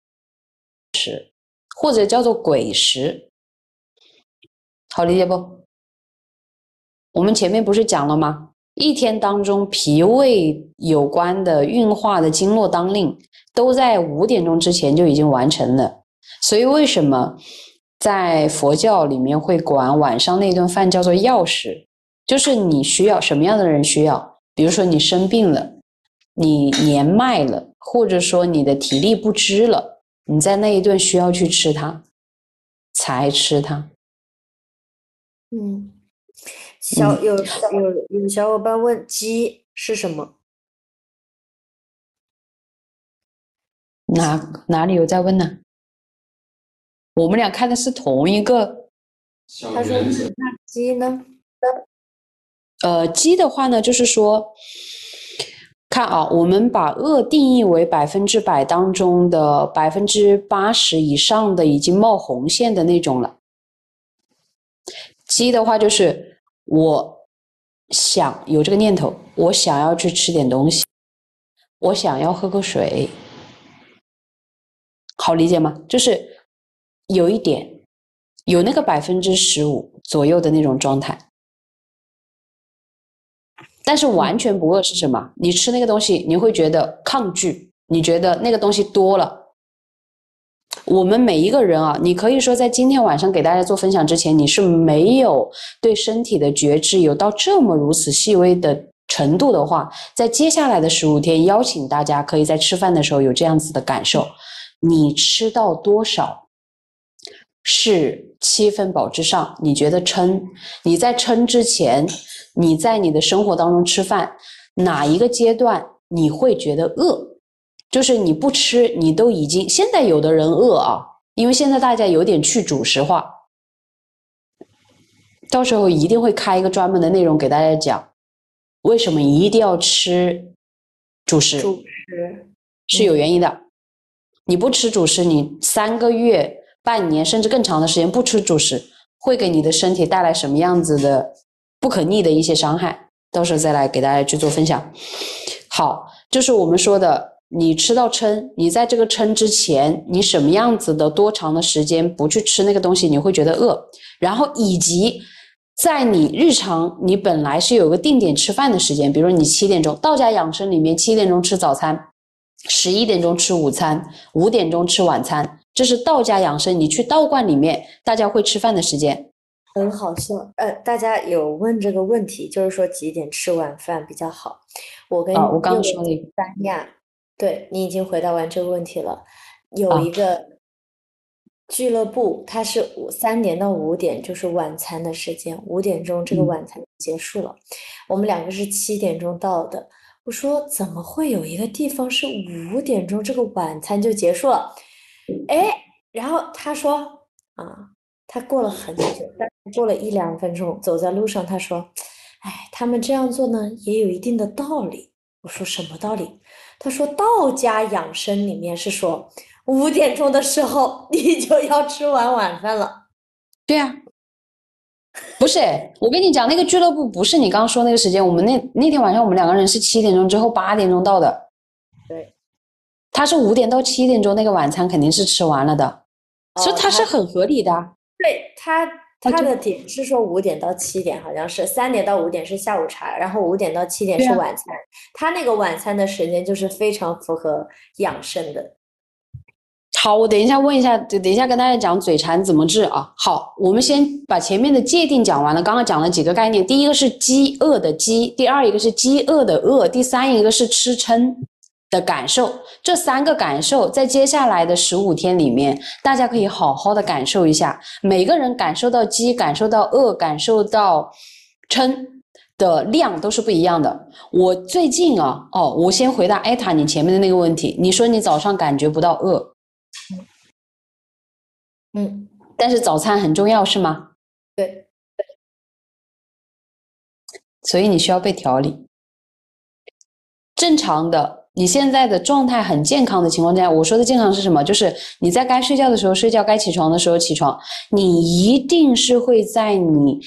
食或者叫做鬼食，好理解不？我们前面不是讲了吗？一天当中，脾胃有关的运化的经络当令，都在五点钟之前就已经完成了。所以，为什么在佛教里面会管晚上那顿饭叫做药食？就是你需要什么样的人需要？比如说你生病了，你年迈了，或者说你的体力不支了，你在那一顿需要去吃它，才吃它。嗯。小有有有小伙伴问鸡是什么？哪哪里有在问呢？我们俩看的是同一个。他说：“那鸡呢？”呃，鸡的话呢，就是说，看啊，我们把饿定义为百分之百当中的百分之八十以上的已经冒红线的那种了。鸡的话就是。我想有这个念头，我想要去吃点东西，我想要喝口水，好理解吗？就是有一点，有那个百分之十五左右的那种状态，但是完全不饿是什么？你吃那个东西，你会觉得抗拒，你觉得那个东西多了。我们每一个人啊，你可以说在今天晚上给大家做分享之前，你是没有对身体的觉知有到这么如此细微的程度的话，在接下来的十五天，邀请大家可以在吃饭的时候有这样子的感受：你吃到多少是七分饱之上，你觉得撑；你在撑之前，你在你的生活当中吃饭哪一个阶段你会觉得饿？就是你不吃，你都已经现在有的人饿啊，因为现在大家有点去主食化，到时候一定会开一个专门的内容给大家讲，为什么一定要吃主食？主食是有原因的，你不吃主食，你三个月、半年甚至更长的时间不吃主食，会给你的身体带来什么样子的不可逆的一些伤害？到时候再来给大家去做分享。好，就是我们说的。你吃到撑，你在这个撑之前，你什么样子的多长的时间不去吃那个东西，你会觉得饿。然后以及在你日常你本来是有个定点吃饭的时间，比如你七点钟道家养生里面七点钟吃早餐，十一点钟吃午餐，五点钟吃晚餐，这是道家养生。你去道观里面，大家会吃饭的时间。很好笑，呃，大家有问这个问题，就是说几点吃晚饭比较好？我跟啊，我刚刚说了一个三亚，对你已经回答完这个问题了。有一个俱乐部，它是五三点到五点，就是晚餐的时间，五点钟这个晚餐结束了。我们两个是七点钟到的，我说怎么会有一个地方是五点钟这个晚餐就结束了？哎，然后他说啊。他过了很久，但过了一两分钟，走在路上，他说：“哎，他们这样做呢，也有一定的道理。”我说：“什么道理？”他说：“道家养生里面是说，五点钟的时候你就要吃完晚饭了。”对呀，不是，我跟你讲，那个俱乐部不是你刚刚说那个时间。我们那那天晚上，我们两个人是七点钟之后八点钟到的。对，他是五点到七点钟，那个晚餐肯定是吃完了的，所以他是很合理的。对他，他的点是说五点到七点，好像是三点到五点是下午茶，然后五点到七点是晚餐。他那个晚餐的时间就是非常符合养生的。好，我等一下问一下，等等一下跟大家讲嘴馋怎么治啊？好，我们先把前面的界定讲完了。刚刚讲了几个概念，第一个是饥饿的饥，第二一个是饥饿的饿，第三一个是吃撑。的感受，这三个感受在接下来的十五天里面，大家可以好好的感受一下。每个人感受到饥、感受到饿、感受到撑的量都是不一样的。我最近啊，哦，我先回答艾塔你前面的那个问题。你说你早上感觉不到饿，嗯，但是早餐很重要是吗？对，所以你需要被调理。正常的。你现在的状态很健康的情况下，我说的健康是什么？就是你在该睡觉的时候睡觉，该起床的时候起床。你一定是会在你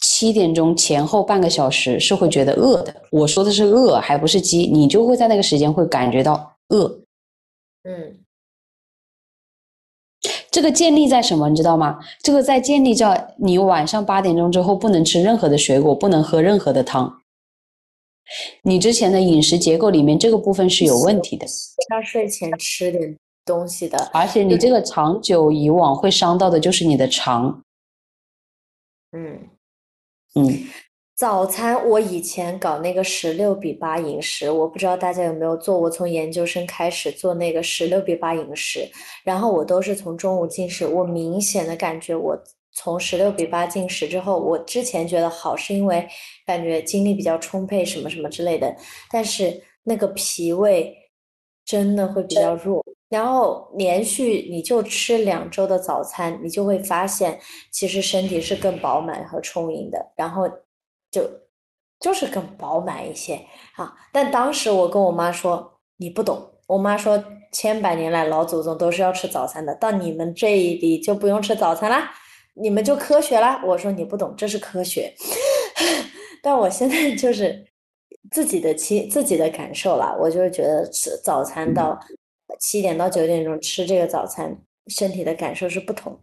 七点钟前后半个小时是会觉得饿的。我说的是饿，还不是饥。你就会在那个时间会感觉到饿。嗯，这个建立在什么？你知道吗？这个在建立在你晚上八点钟之后不能吃任何的水果，不能喝任何的汤。你之前的饮食结构里面这个部分是有问题的，要睡前吃点东西的，而且你这个长久以往会伤到的就是你的肠。嗯嗯，早餐我以前搞那个十六比八饮食，我不知道大家有没有做。我从研究生开始做那个十六比八饮食，然后我都是从中午进食，我明显的感觉我。从十六比八进十之后，我之前觉得好，是因为感觉精力比较充沛，什么什么之类的。但是那个脾胃真的会比较弱。然后连续你就吃两周的早餐，你就会发现其实身体是更饱满和充盈的。然后就就是更饱满一些啊。但当时我跟我妈说，你不懂。我妈说，千百年来老祖宗都是要吃早餐的，到你们这一里就不用吃早餐啦。你们就科学啦？我说你不懂，这是科学。但我现在就是自己的亲自己的感受啦，我就是觉得吃早餐到七点到九点钟吃这个早餐，身体的感受是不同。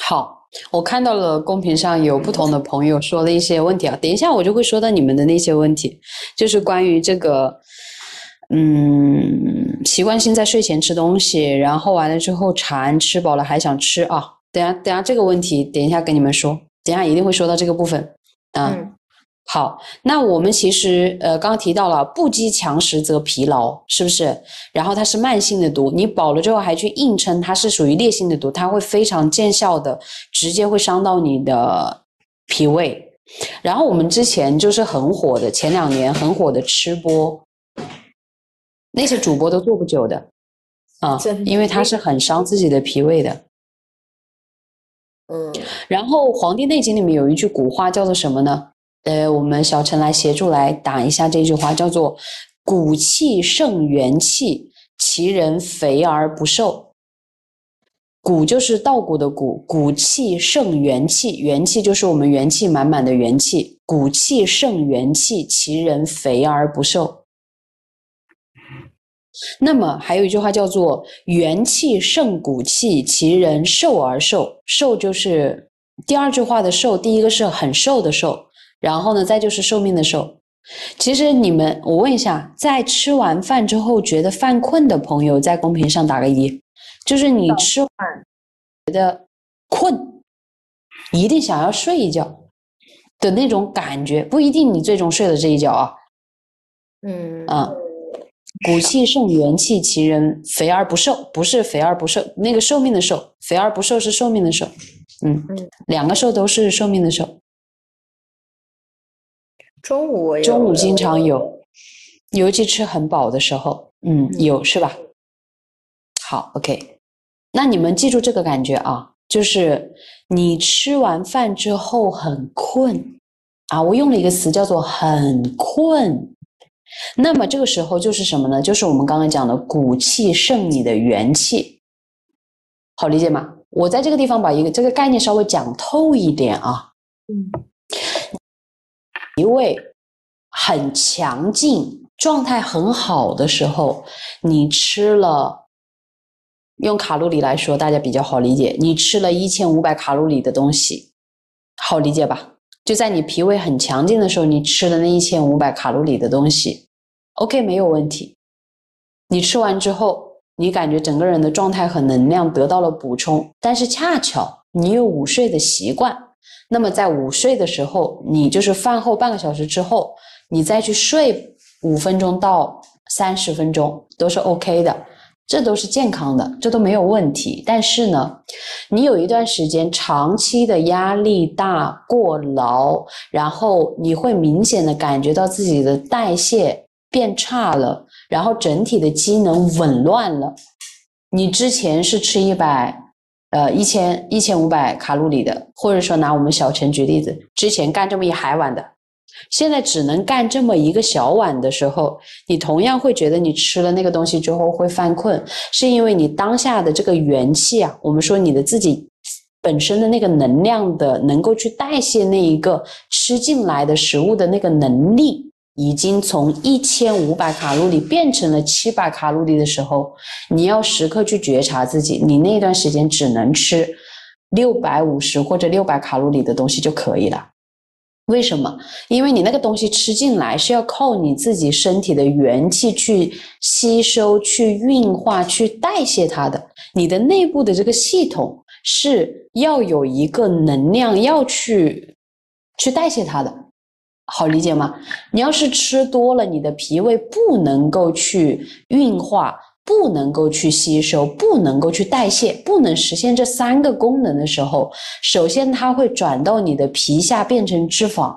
好，我看到了公屏上有不同的朋友说了一些问题啊，等一下我就会说到你们的那些问题，就是关于这个，嗯。习惯性在睡前吃东西，然后完了之后馋，吃饱了还想吃啊！等下等下这个问题，等一下跟你们说，等下一定会说到这个部分啊。好，那我们其实呃刚刚提到了不饥强食则疲劳，是不是？然后它是慢性的毒，你饱了之后还去硬撑，它是属于烈性的毒，它会非常见效的，直接会伤到你的脾胃。然后我们之前就是很火的，前两年很火的吃播。那些主播都做不久的，啊，因为他是很伤自己的脾胃的。嗯，然后《黄帝内经》里面有一句古话叫做什么呢？呃，我们小陈来协助来打一下这句话，叫做“骨气胜元气，其人肥而不瘦”。骨就是稻谷的谷，骨气胜元气，元气就是我们元气满满的元气。骨气胜元气，其人肥而不瘦。那么还有一句话叫做“元气胜骨气，其人瘦而瘦”。瘦就是第二句话的瘦，第一个是很瘦的瘦，然后呢，再就是寿命的寿。其实你们，我问一下，在吃完饭之后觉得犯困的朋友，在公屏上打个一，就是你吃完觉得困，一定想要睡一觉的那种感觉，不一定你最终睡了这一觉啊。嗯啊，骨气盛，元气其人，肥而不瘦，不是肥而不瘦，那个寿命的寿，肥而不瘦是寿命的寿。嗯，嗯，两个寿都是寿命的寿。中午中午经常有，尤其吃很饱的时候，嗯，嗯有是吧？好，OK，那你们记住这个感觉啊，就是你吃完饭之后很困啊，我用了一个词叫做很困。那么这个时候就是什么呢？就是我们刚刚讲的骨气胜你的元气，好理解吗？我在这个地方把一个这个概念稍微讲透一点啊，嗯脾胃很强劲、状态很好的时候，你吃了，用卡路里来说，大家比较好理解。你吃了一千五百卡路里的东西，好理解吧？就在你脾胃很强劲的时候，你吃的那一千五百卡路里的东西，OK，没有问题。你吃完之后，你感觉整个人的状态和能量得到了补充，但是恰巧你有午睡的习惯，那么在午睡的时候，你就是饭后半个小时之后，你再去睡五分钟到三十分钟都是 OK 的，这都是健康的，这都没有问题。但是呢，你有一段时间长期的压力大、过劳，然后你会明显的感觉到自己的代谢变差了，然后整体的机能紊乱了。你之前是吃一百。呃，一千一千五百卡路里的，或者说拿我们小陈举例子，之前干这么一海碗的，现在只能干这么一个小碗的时候，你同样会觉得你吃了那个东西之后会犯困，是因为你当下的这个元气啊，我们说你的自己本身的那个能量的能够去代谢那一个吃进来的食物的那个能力。已经从一千五百卡路里变成了七百卡路里的时候，你要时刻去觉察自己，你那段时间只能吃六百五十或者六百卡路里的东西就可以了。为什么？因为你那个东西吃进来是要靠你自己身体的元气去吸收、去运化、去代谢它的。你的内部的这个系统是要有一个能量要去去代谢它的。好理解吗？你要是吃多了，你的脾胃不能够去运化，不能够去吸收，不能够去代谢，不能实现这三个功能的时候，首先它会转到你的皮下变成脂肪。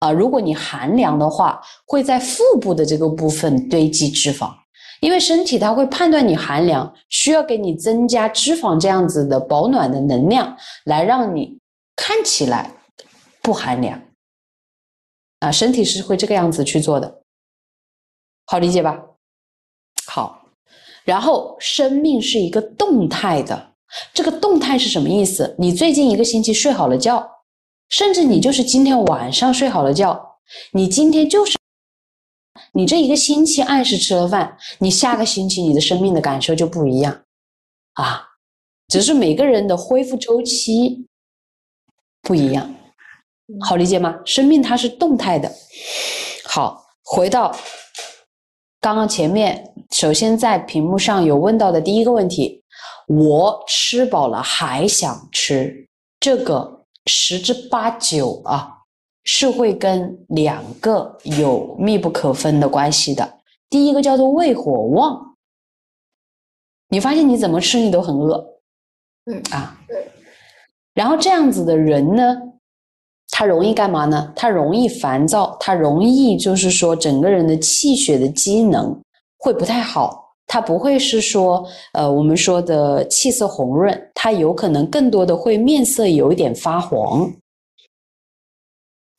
啊，如果你寒凉的话，会在腹部的这个部分堆积脂肪，因为身体它会判断你寒凉，需要给你增加脂肪这样子的保暖的能量，来让你看起来不寒凉。啊，身体是会这个样子去做的，好理解吧？好，然后生命是一个动态的，这个动态是什么意思？你最近一个星期睡好了觉，甚至你就是今天晚上睡好了觉，你今天就是你这一个星期按时吃了饭，你下个星期你的生命的感受就不一样啊，只是每个人的恢复周期不一样。好理解吗？生命它是动态的。好，回到刚刚前面，首先在屏幕上有问到的第一个问题：我吃饱了还想吃，这个十之八九啊，是会跟两个有密不可分的关系的。第一个叫做胃火旺，你发现你怎么吃你都很饿，嗯啊，然后这样子的人呢？他容易干嘛呢？他容易烦躁，他容易就是说整个人的气血的机能会不太好，他不会是说呃我们说的气色红润，他有可能更多的会面色有一点发黄。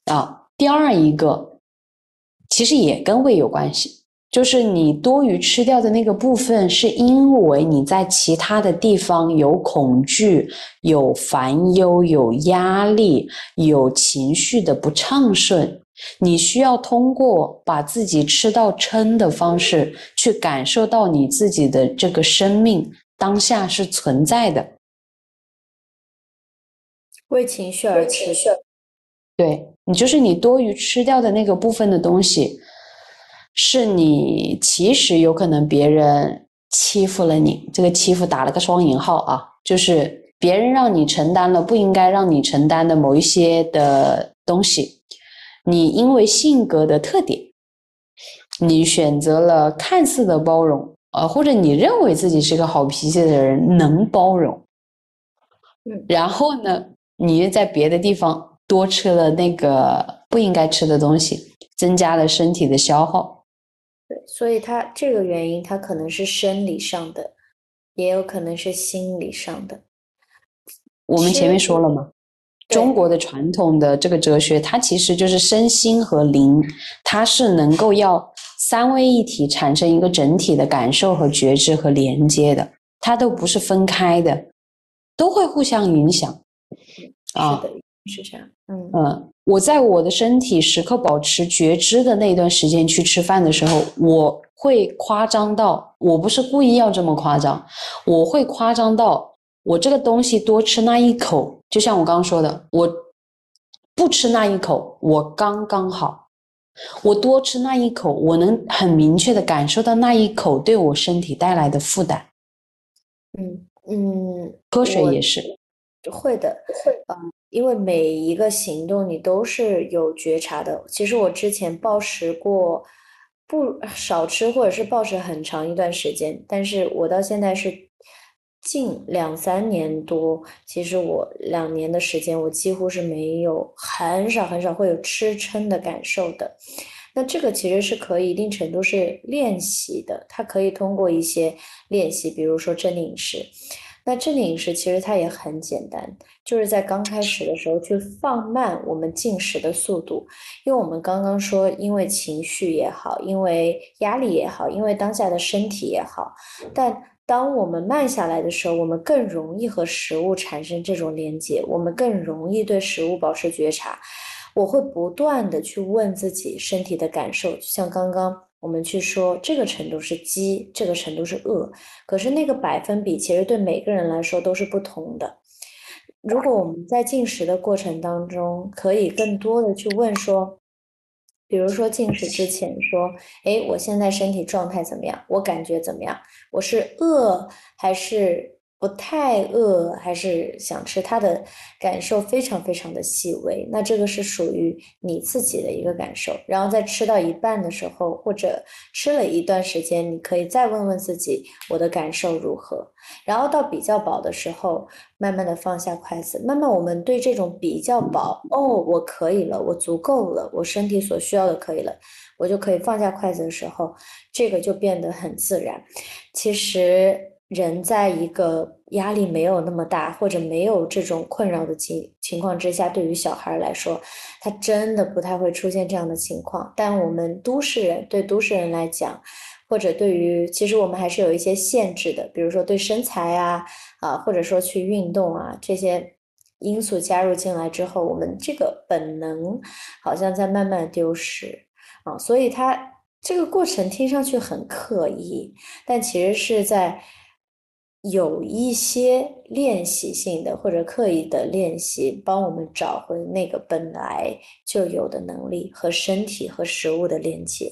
啊，第二一个其实也跟胃有关系。就是你多余吃掉的那个部分，是因为你在其他的地方有恐惧、有烦忧、有压力、有情绪的不畅顺，你需要通过把自己吃到撑的方式，去感受到你自己的这个生命当下是存在的。为情绪而吃。对你，就是你多余吃掉的那个部分的东西，是你其实有可能别人欺负了你，这个欺负打了个双引号啊，就是别人让你承担了不应该让你承担的某一些的东西，你因为性格的特点，你选择了看似的包容，呃，或者你认为自己是个好脾气的人，能包容，嗯，然后呢，你又在别的地方。多吃了那个不应该吃的东西，增加了身体的消耗。对，所以它这个原因，它可能是生理上的，也有可能是心理上的。我们前面说了嘛，中国的传统的这个哲学，它其实就是身心和灵，它是能够要三位一体，产生一个整体的感受和觉知和连接的，它都不是分开的，都会互相影响。啊。是这样，嗯嗯，我在我的身体时刻保持觉知的那段时间去吃饭的时候，我会夸张到，我不是故意要这么夸张，我会夸张到我这个东西多吃那一口，就像我刚刚说的，我不吃那一口，我刚刚好，我多吃那一口，我能很明确的感受到那一口对我身体带来的负担。嗯嗯，喝水也是，会的，会，嗯。因为每一个行动你都是有觉察的。其实我之前暴食过，不少吃或者是暴食很长一段时间，但是我到现在是近两三年多，其实我两年的时间我几乎是没有很少很少会有吃撑的感受的。那这个其实是可以一定程度是练习的，它可以通过一些练习，比如说正念饮食。那正念饮食其实它也很简单，就是在刚开始的时候去放慢我们进食的速度，因为我们刚刚说，因为情绪也好，因为压力也好，因为当下的身体也好，但当我们慢下来的时候，我们更容易和食物产生这种连接，我们更容易对食物保持觉察。我会不断的去问自己身体的感受，就像刚刚。我们去说这个程度是饥，这个程度是饿，可是那个百分比其实对每个人来说都是不同的。如果我们在进食的过程当中，可以更多的去问说，比如说进食之前说，哎，我现在身体状态怎么样？我感觉怎么样？我是饿还是？不太饿还是想吃，它的感受非常非常的细微。那这个是属于你自己的一个感受。然后在吃到一半的时候，或者吃了一段时间，你可以再问问自己，我的感受如何。然后到比较饱的时候，慢慢的放下筷子，慢慢我们对这种比较饱，哦，我可以了，我足够了，我身体所需要的可以了，我就可以放下筷子的时候，这个就变得很自然。其实。人在一个压力没有那么大，或者没有这种困扰的情情况之下，对于小孩来说，他真的不太会出现这样的情况。但我们都市人，对都市人来讲，或者对于其实我们还是有一些限制的，比如说对身材啊啊，或者说去运动啊这些因素加入进来之后，我们这个本能好像在慢慢丢失啊，所以它这个过程听上去很刻意，但其实是在。有一些练习性的或者刻意的练习，帮我们找回那个本来就有的能力和身体和食物的连接。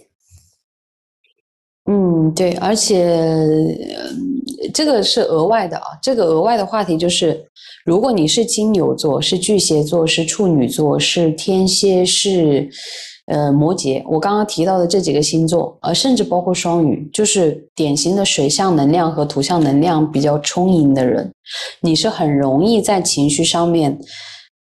嗯，对，而且这个是额外的啊。这个额外的话题就是，如果你是金牛座、是巨蟹座、是处女座、是天蝎、是。呃，摩羯，我刚刚提到的这几个星座，呃，甚至包括双鱼，就是典型的水象能量和土象能量比较充盈的人，你是很容易在情绪上面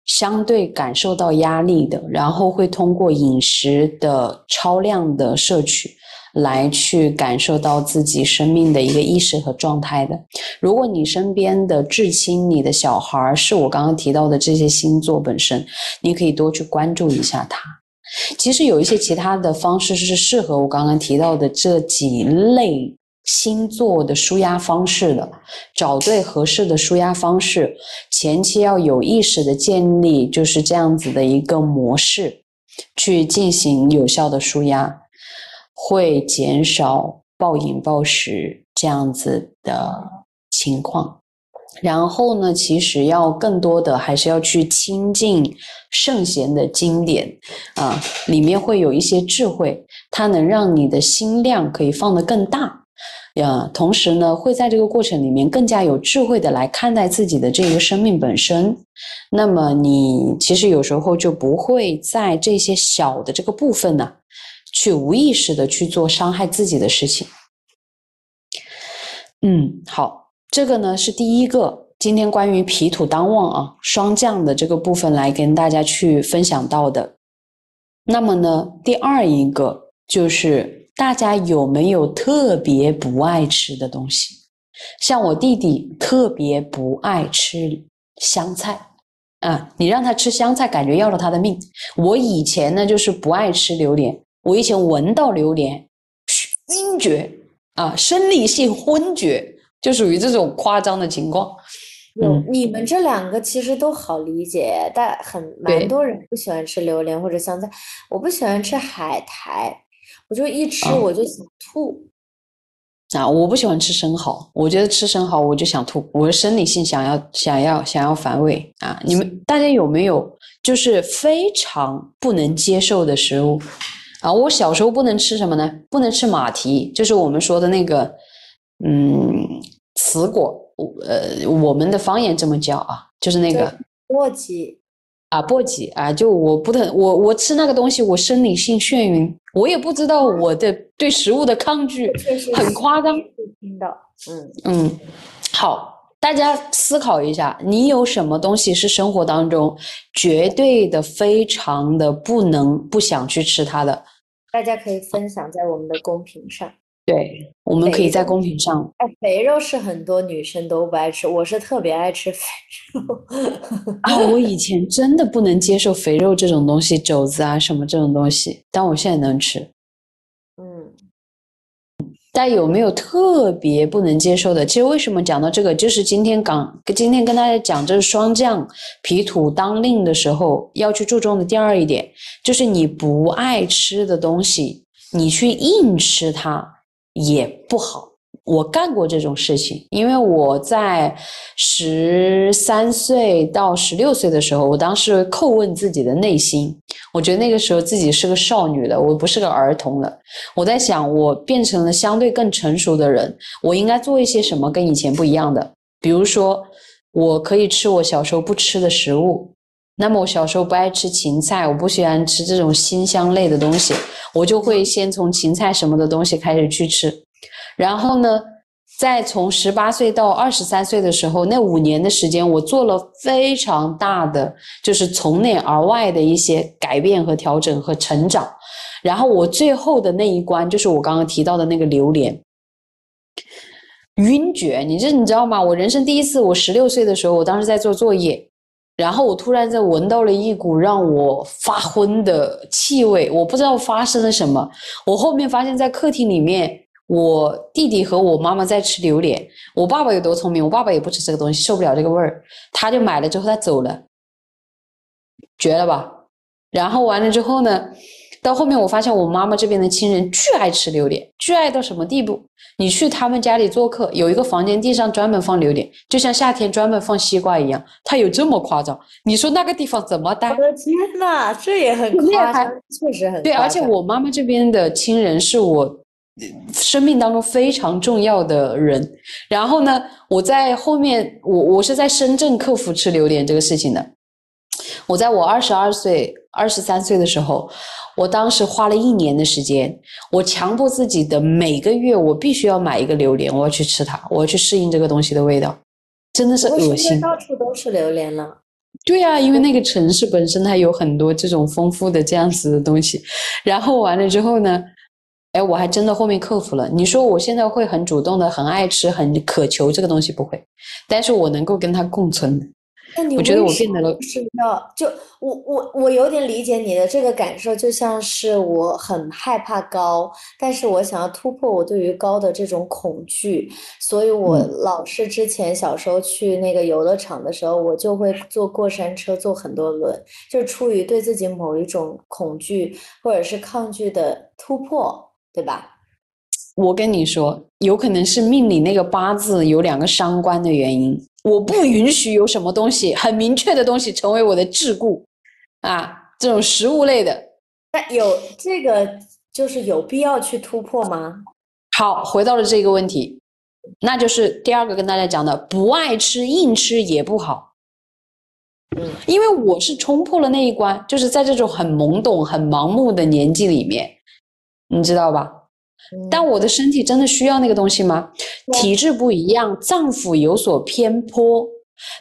相对感受到压力的，然后会通过饮食的超量的摄取来去感受到自己生命的一个意识和状态的。如果你身边的至亲、你的小孩是我刚刚提到的这些星座本身，你可以多去关注一下他。其实有一些其他的方式是适合我刚刚提到的这几类星座的舒压方式的，找对合适的舒压方式，前期要有意识的建立就是这样子的一个模式，去进行有效的舒压，会减少暴饮暴食这样子的情况。然后呢，其实要更多的还是要去亲近圣贤的经典啊，里面会有一些智慧，它能让你的心量可以放得更大。呀，同时呢，会在这个过程里面更加有智慧的来看待自己的这个生命本身。那么你其实有时候就不会在这些小的这个部分呢，去无意识的去做伤害自己的事情。嗯，好，这个呢是第一个，今天关于脾土当旺啊霜降的这个部分来跟大家去分享到的。那么呢，第二一个就是。大家有没有特别不爱吃的东西？像我弟弟特别不爱吃香菜啊，你让他吃香菜，感觉要了他的命。我以前呢就是不爱吃榴莲，我以前闻到榴莲晕厥啊，生理性昏厥，就属于这种夸张的情况。嗯，你们这两个其实都好理解，但很蛮多人不喜欢吃榴莲或者香菜，我不喜欢吃海苔。我就一吃我就想吐，啊！我不喜欢吃生蚝，我觉得吃生蚝我就想吐，我的生理性想要想要想要反胃啊！你们大家有没有就是非常不能接受的食物啊？我小时候不能吃什么呢？不能吃马蹄，就是我们说的那个嗯瓷果，呃，我们的方言这么叫啊，就是那个簸箕。啊，簸箕啊，就我不能，我我吃那个东西，我生理性眩晕，我也不知道我的对食物的抗拒很夸张。听到，嗯嗯，好，大家思考一下，你有什么东西是生活当中绝对的、非常的不能不想去吃它的？大家可以分享在我们的公屏上。对，我们可以在公屏上。哎，肥肉是很多女生都不爱吃，我是特别爱吃肥肉。啊，我以 前真的不能接受肥肉这种东西，肘子啊什么这种东西，但我现在能吃。嗯，大家有没有特别不能接受的？其实为什么讲到这个，就是今天刚今天跟大家讲这是霜降脾土当令的时候要去注重的第二一点，就是你不爱吃的东西，你去硬吃它。也不好，我干过这种事情，因为我在十三岁到十六岁的时候，我当时叩问自己的内心，我觉得那个时候自己是个少女了，我不是个儿童了。我在想，我变成了相对更成熟的人，我应该做一些什么跟以前不一样的？比如说，我可以吃我小时候不吃的食物。那么我小时候不爱吃芹菜，我不喜欢吃这种辛香类的东西，我就会先从芹菜什么的东西开始去吃，然后呢，再从十八岁到二十三岁的时候，那五年的时间，我做了非常大的，就是从内而外的一些改变和调整和成长，然后我最后的那一关就是我刚刚提到的那个榴莲晕厥，你这你知道吗？我人生第一次，我十六岁的时候，我当时在做作业。然后我突然在闻到了一股让我发昏的气味，我不知道发生了什么。我后面发现，在客厅里面，我弟弟和我妈妈在吃榴莲。我爸爸有多聪明？我爸爸也不吃这个东西，受不了这个味儿，他就买了之后他走了，绝了吧？然后完了之后呢？到后面我发现我妈妈这边的亲人巨爱吃榴莲，巨爱到什么地步？你去他们家里做客，有一个房间地上专门放榴莲，就像夏天专门放西瓜一样。他有这么夸张？你说那个地方怎么待？我的天呐，这也很夸张，确实很对。而且我妈妈这边的亲人是我生命当中非常重要的人。然后呢，我在后面，我我是在深圳克服吃榴莲这个事情的。我在我二十二岁、二十三岁的时候。我当时花了一年的时间，我强迫自己的每个月我必须要买一个榴莲，我要去吃它，我要去适应这个东西的味道，真的是恶心。到处都是榴莲了。对呀，因为那个城市本身它有很多这种丰富的这样子的东西，然后完了之后呢，哎，我还真的后面克服了。你说我现在会很主动的、很爱吃、很渴求这个东西不会，但是我能够跟它共存。我觉得我变得了是要就我我我有点理解你的这个感受，就像是我很害怕高，但是我想要突破我对于高的这种恐惧，所以我老是之前小时候去那个游乐场的时候，我就会坐过山车，坐很多轮，就是出于对自己某一种恐惧或者是抗拒的突破，对吧？我跟你说，有可能是命里那个八字有两个伤官的原因。我不允许有什么东西很明确的东西成为我的桎梏啊，这种食物类的。那有这个就是有必要去突破吗？好，回到了这个问题，那就是第二个跟大家讲的，不爱吃硬吃也不好。嗯，因为我是冲破了那一关，就是在这种很懵懂、很盲目的年纪里面，你知道吧？但我的身体真的需要那个东西吗？体质不一样，脏腑有所偏颇，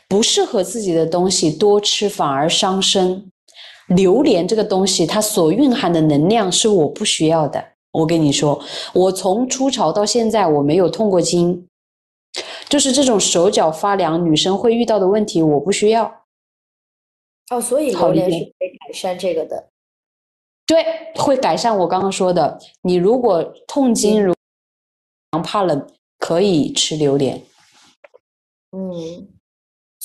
不适合自己的东西多吃反而伤身。榴莲这个东西，它所蕴含的能量是我不需要的。我跟你说，我从初潮到现在，我没有痛过经，就是这种手脚发凉，女生会遇到的问题，我不需要。哦，所以榴莲是可以改善这个的。对，会改善我刚刚说的。你如果痛经如怕冷，可以吃榴莲。嗯，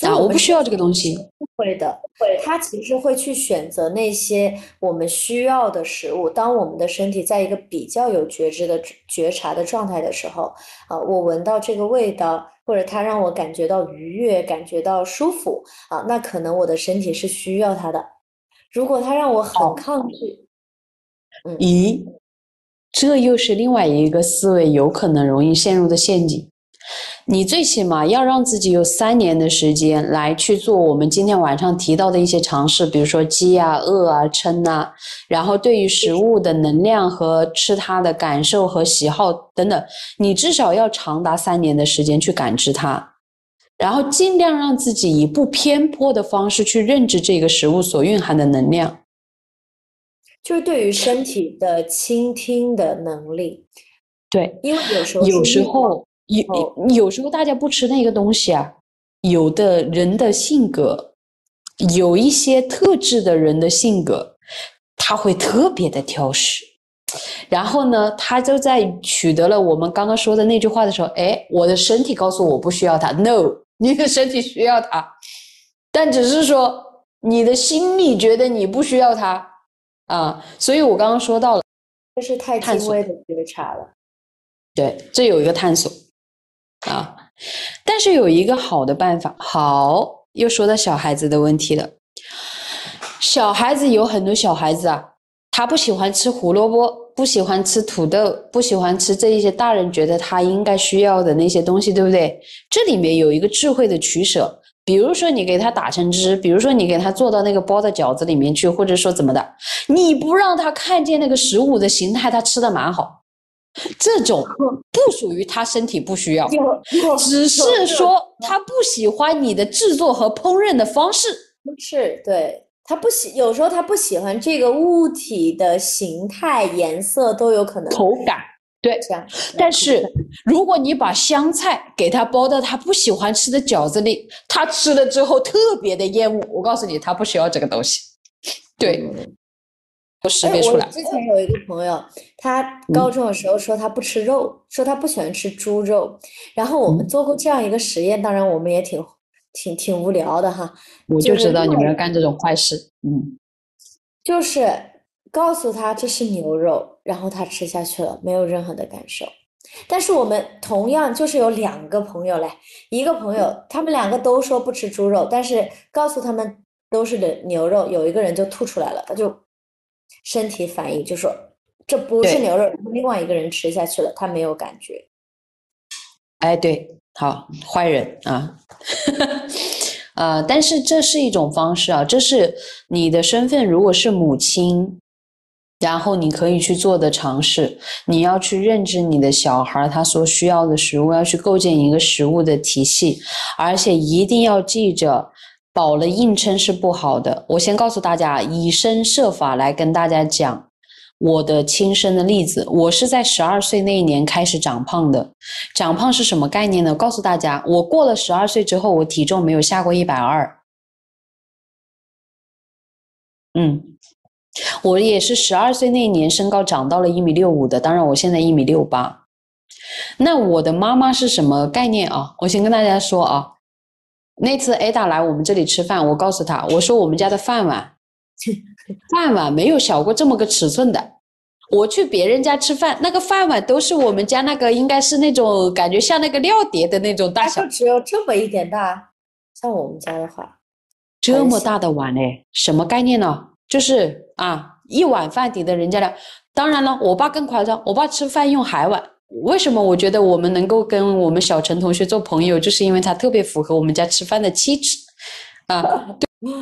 啊，我不需要这个东西。会的，会。他其实会去选择那些我们需要的食物。当我们的身体在一个比较有觉知的觉察的状态的时候，啊，我闻到这个味道，或者它让我感觉到愉悦，感觉到舒服，啊，那可能我的身体是需要它的。如果它让我很抗拒。咦，这又是另外一个思维有可能容易陷入的陷阱。你最起码要让自己有三年的时间来去做我们今天晚上提到的一些尝试，比如说饥啊、饿啊、撑啊，然后对于食物的能量和吃它的感受和喜好等等，你至少要长达三年的时间去感知它，然后尽量让自己以不偏颇的方式去认知这个食物所蕴含的能量。就是对于身体的倾听的能力，对，因为有时候有时候有有时候大家不吃那个东西啊，有的人的性格，有一些特质的人的性格，他会特别的挑食，然后呢，他就在取得了我们刚刚说的那句话的时候，哎，我的身体告诉我不需要它，no，你的身体需要它，但只是说你的心里觉得你不需要它。啊，所以我刚刚说到了，这是太轻微的觉察了。对，这有一个探索啊，但是有一个好的办法。好，又说到小孩子的问题了。小孩子有很多小孩子啊，他不喜欢吃胡萝卜，不喜欢吃土豆，不喜欢吃这一些大人觉得他应该需要的那些东西，对不对？这里面有一个智慧的取舍。比如说你给他打成汁，比如说你给他做到那个包的饺子里面去，或者说怎么的，你不让他看见那个食物的形态，他吃的蛮好。这种不属于他身体不需要，只是说他不喜欢你的制作和烹饪的方式。是对他不喜，有时候他不喜欢这个物体的形态、颜色都有可能，口感。对，这样但是如果你把香菜给他包到他不喜欢吃的饺子里，他吃了之后特别的厌恶。我告诉你，他不需要这个东西。对，我识别出来。之前有一个朋友，他高中的时候说他不吃肉，说他不喜欢吃猪肉。然后我们做过这样一个实验，当然我们也挺挺挺无聊的哈。我就知道你们要干这种坏事。嗯，就是。告诉他这是牛肉，然后他吃下去了，没有任何的感受。但是我们同样就是有两个朋友嘞，一个朋友他们两个都说不吃猪肉，但是告诉他们都是的牛肉，有一个人就吐出来了，他就身体反应就说这不是牛肉，另外一个人吃下去了，他没有感觉。哎，对，好，坏人啊，呃，但是这是一种方式啊，这是你的身份，如果是母亲。然后你可以去做的尝试，你要去认知你的小孩他所需要的食物，要去构建一个食物的体系，而且一定要记着，饱了硬撑是不好的。我先告诉大家，以身设法来跟大家讲我的亲身的例子。我是在十二岁那一年开始长胖的，长胖是什么概念呢？告诉大家，我过了十二岁之后，我体重没有下过一百二。嗯。我也是十二岁那年身高长到了一米六五的，当然我现在一米六八。那我的妈妈是什么概念啊？我先跟大家说啊，那次 Ada 来我们这里吃饭，我告诉她，我说我们家的饭碗，饭碗没有小过这么个尺寸的。我去别人家吃饭，那个饭碗都是我们家那个，应该是那种感觉像那个料碟的那种大小就，只有这么一点大。像我们家的话，这么大的碗哎，什么概念呢？就是啊，一碗饭抵得人家的。当然了，我爸更夸张，我爸吃饭用海碗。为什么我觉得我们能够跟我们小陈同学做朋友，就是因为他特别符合我们家吃饭的气质啊。对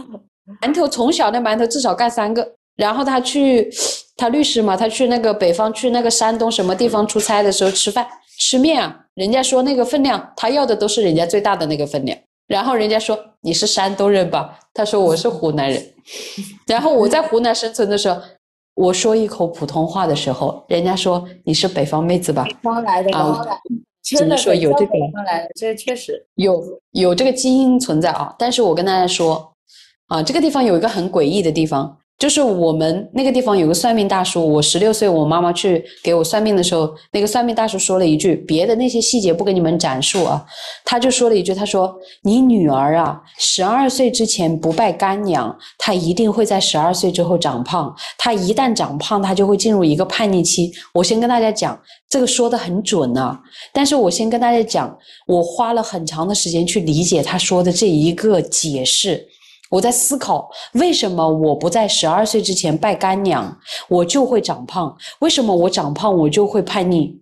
馒头从小那馒头至少干三个，然后他去，他律师嘛，他去那个北方，去那个山东什么地方出差的时候吃饭吃面啊，人家说那个分量，他要的都是人家最大的那个分量。然后人家说你是山东人吧？他说我是湖南人。然后我在湖南生存的时候，我说一口普通话的时候，人家说你是北方妹子吧？北方来的啊真的说有这个北方来的，这确实。有有这个基因存在啊，但是我跟大家说啊，这个地方有一个很诡异的地方，就是我们那个地方有个算命大叔，我十六岁，我妈妈去给我算命的时候，那个算命大叔说了一句，别的那些细节不跟你们展述啊，他就说了一句，他说你女儿啊，十二岁之前不拜干娘，她一定会在十二岁之后长胖，她一旦长胖，她就会进入一个叛逆期。我先跟大家讲，这个说的很准啊，但是我先跟大家讲，我花了很长的时间去理解他说的这一个解释。我在思考，为什么我不在十二岁之前拜干娘，我就会长胖？为什么我长胖我就会叛逆？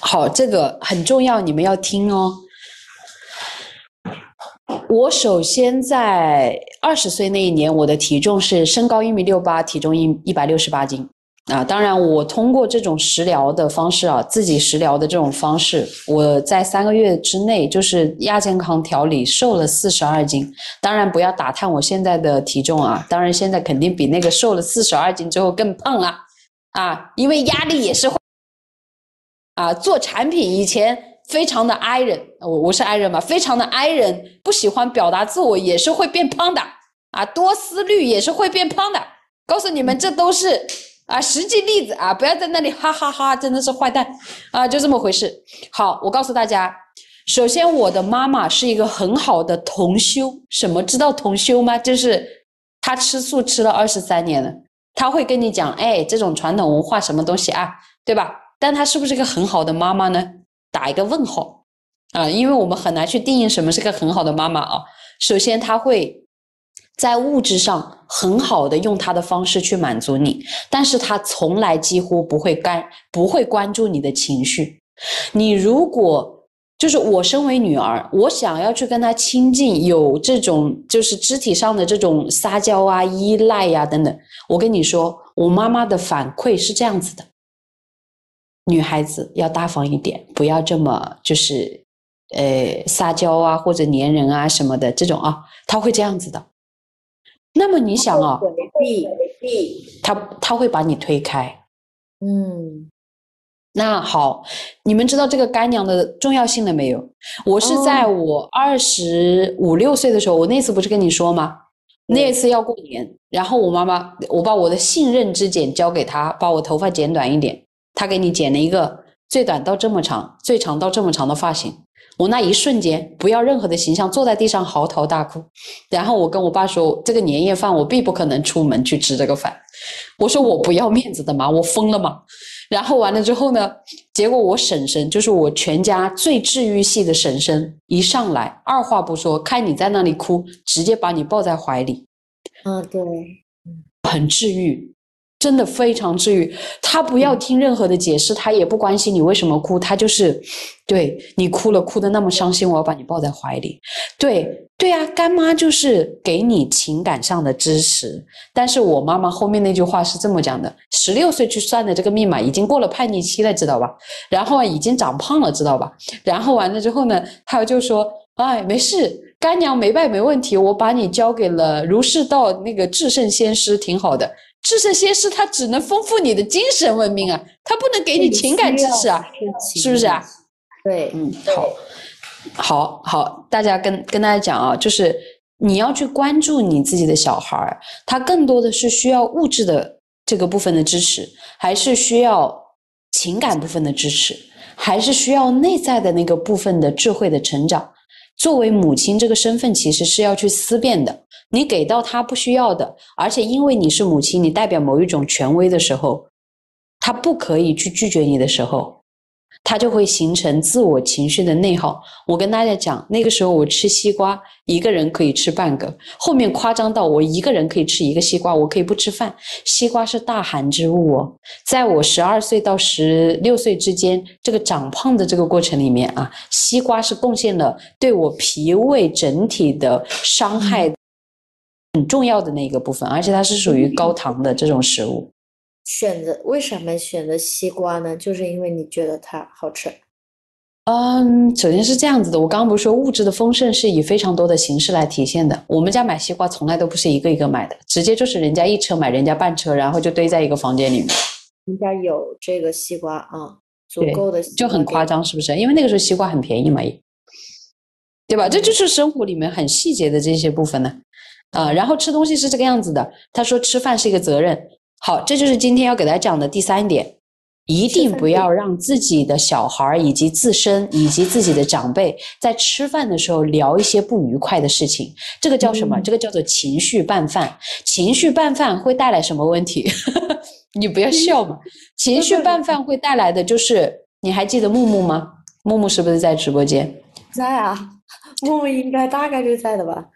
好，这个很重要，你们要听哦。我首先在二十岁那一年，我的体重是身高一米六八，体重一一百六十八斤。啊，当然，我通过这种食疗的方式啊，自己食疗的这种方式，我在三个月之内就是亚健康调理瘦了四十二斤。当然，不要打探我现在的体重啊，当然现在肯定比那个瘦了四十二斤之后更胖了啊，因为压力也是会啊，做产品以前非常的 i 人，我我是 i 人嘛，非常的 i 人，不喜欢表达自我也是会变胖的啊，多思虑也是会变胖的。告诉你们，这都是。啊，实际例子啊，不要在那里哈哈哈真的是坏蛋啊，就这么回事。好，我告诉大家，首先我的妈妈是一个很好的同修，什么知道同修吗？就是她吃素吃了二十三年了，她会跟你讲，哎，这种传统文化什么东西啊，对吧？但她是不是个很好的妈妈呢？打一个问号啊，因为我们很难去定义什么是个很好的妈妈啊。首先，她会。在物质上很好的用他的方式去满足你，但是他从来几乎不会干，不会关注你的情绪。你如果就是我身为女儿，我想要去跟他亲近，有这种就是肢体上的这种撒娇啊、依赖呀等等，我跟你说，我妈妈的反馈是这样子的：女孩子要大方一点，不要这么就是呃撒娇啊或者粘人啊什么的这种啊，她会这样子的。那么你想啊，回避，回避，他他会把你推开。嗯，那好，你们知道这个干娘的重要性了没有？我是在我二十五六岁的时候，我那次不是跟你说吗？那次要过年，然后我妈妈，我把我的信任之剪交给她，把我头发剪短一点，她给你剪了一个最短到这么长，最长到这么长的发型。我那一瞬间不要任何的形象，坐在地上嚎啕大哭。然后我跟我爸说：“这个年夜饭我必不可能出门去吃这个饭。”我说：“我不要面子的嘛，我疯了嘛。”然后完了之后呢，结果我婶婶就是我全家最治愈系的婶婶，一上来二话不说，看你在那里哭，直接把你抱在怀里，嗯，对，很治愈。真的非常治愈，他不要听任何的解释，他也不关心你为什么哭，他就是对你哭了，哭的那么伤心，我要把你抱在怀里。对对啊，干妈就是给你情感上的支持。但是我妈妈后面那句话是这么讲的：十六岁去算的这个密码已经过了叛逆期了，知道吧？然后啊已经长胖了，知道吧？然后完了之后呢，他就说：“哎，没事，干娘没拜没问题，我把你交给了如是道那个至圣先师，挺好的。”至圣先师他只能丰富你的精神文明啊，他不能给你情感支持啊，是不是啊？对，嗯，好，好，好，大家跟跟大家讲啊，就是你要去关注你自己的小孩儿，他更多的是需要物质的这个部分的支持，还是需要情感部分的支持，还是需要内在的那个部分的智慧的成长？作为母亲这个身份，其实是要去思辨的。你给到他不需要的，而且因为你是母亲，你代表某一种权威的时候，他不可以去拒绝你的时候。它就会形成自我情绪的内耗。我跟大家讲，那个时候我吃西瓜，一个人可以吃半个。后面夸张到我一个人可以吃一个西瓜，我可以不吃饭。西瓜是大寒之物哦，在我十二岁到十六岁之间，这个长胖的这个过程里面啊，西瓜是贡献了对我脾胃整体的伤害很重要的那一个部分，而且它是属于高糖的这种食物。选择为什么选择西瓜呢？就是因为你觉得它好吃。嗯，首先是这样子的，我刚刚不是说物质的丰盛是以非常多的形式来体现的。我们家买西瓜从来都不是一个一个买的，直接就是人家一车买人家半车，然后就堆在一个房间里面。人家有这个西瓜啊，足够的就很夸张，是不是？因为那个时候西瓜很便宜嘛，也对吧？这就是生活里面很细节的这些部分呢。啊，然后吃东西是这个样子的。他说吃饭是一个责任。好，这就是今天要给大家讲的第三点，一定不要让自己的小孩以及自身以及自己的长辈在吃饭的时候聊一些不愉快的事情。这个叫什么？这个叫做情绪拌饭。情绪拌饭会带来什么问题？你不要笑嘛。情绪拌饭会带来的就是，你还记得木木吗？木木是不是在直播间？在啊，木木应该大概率在的吧。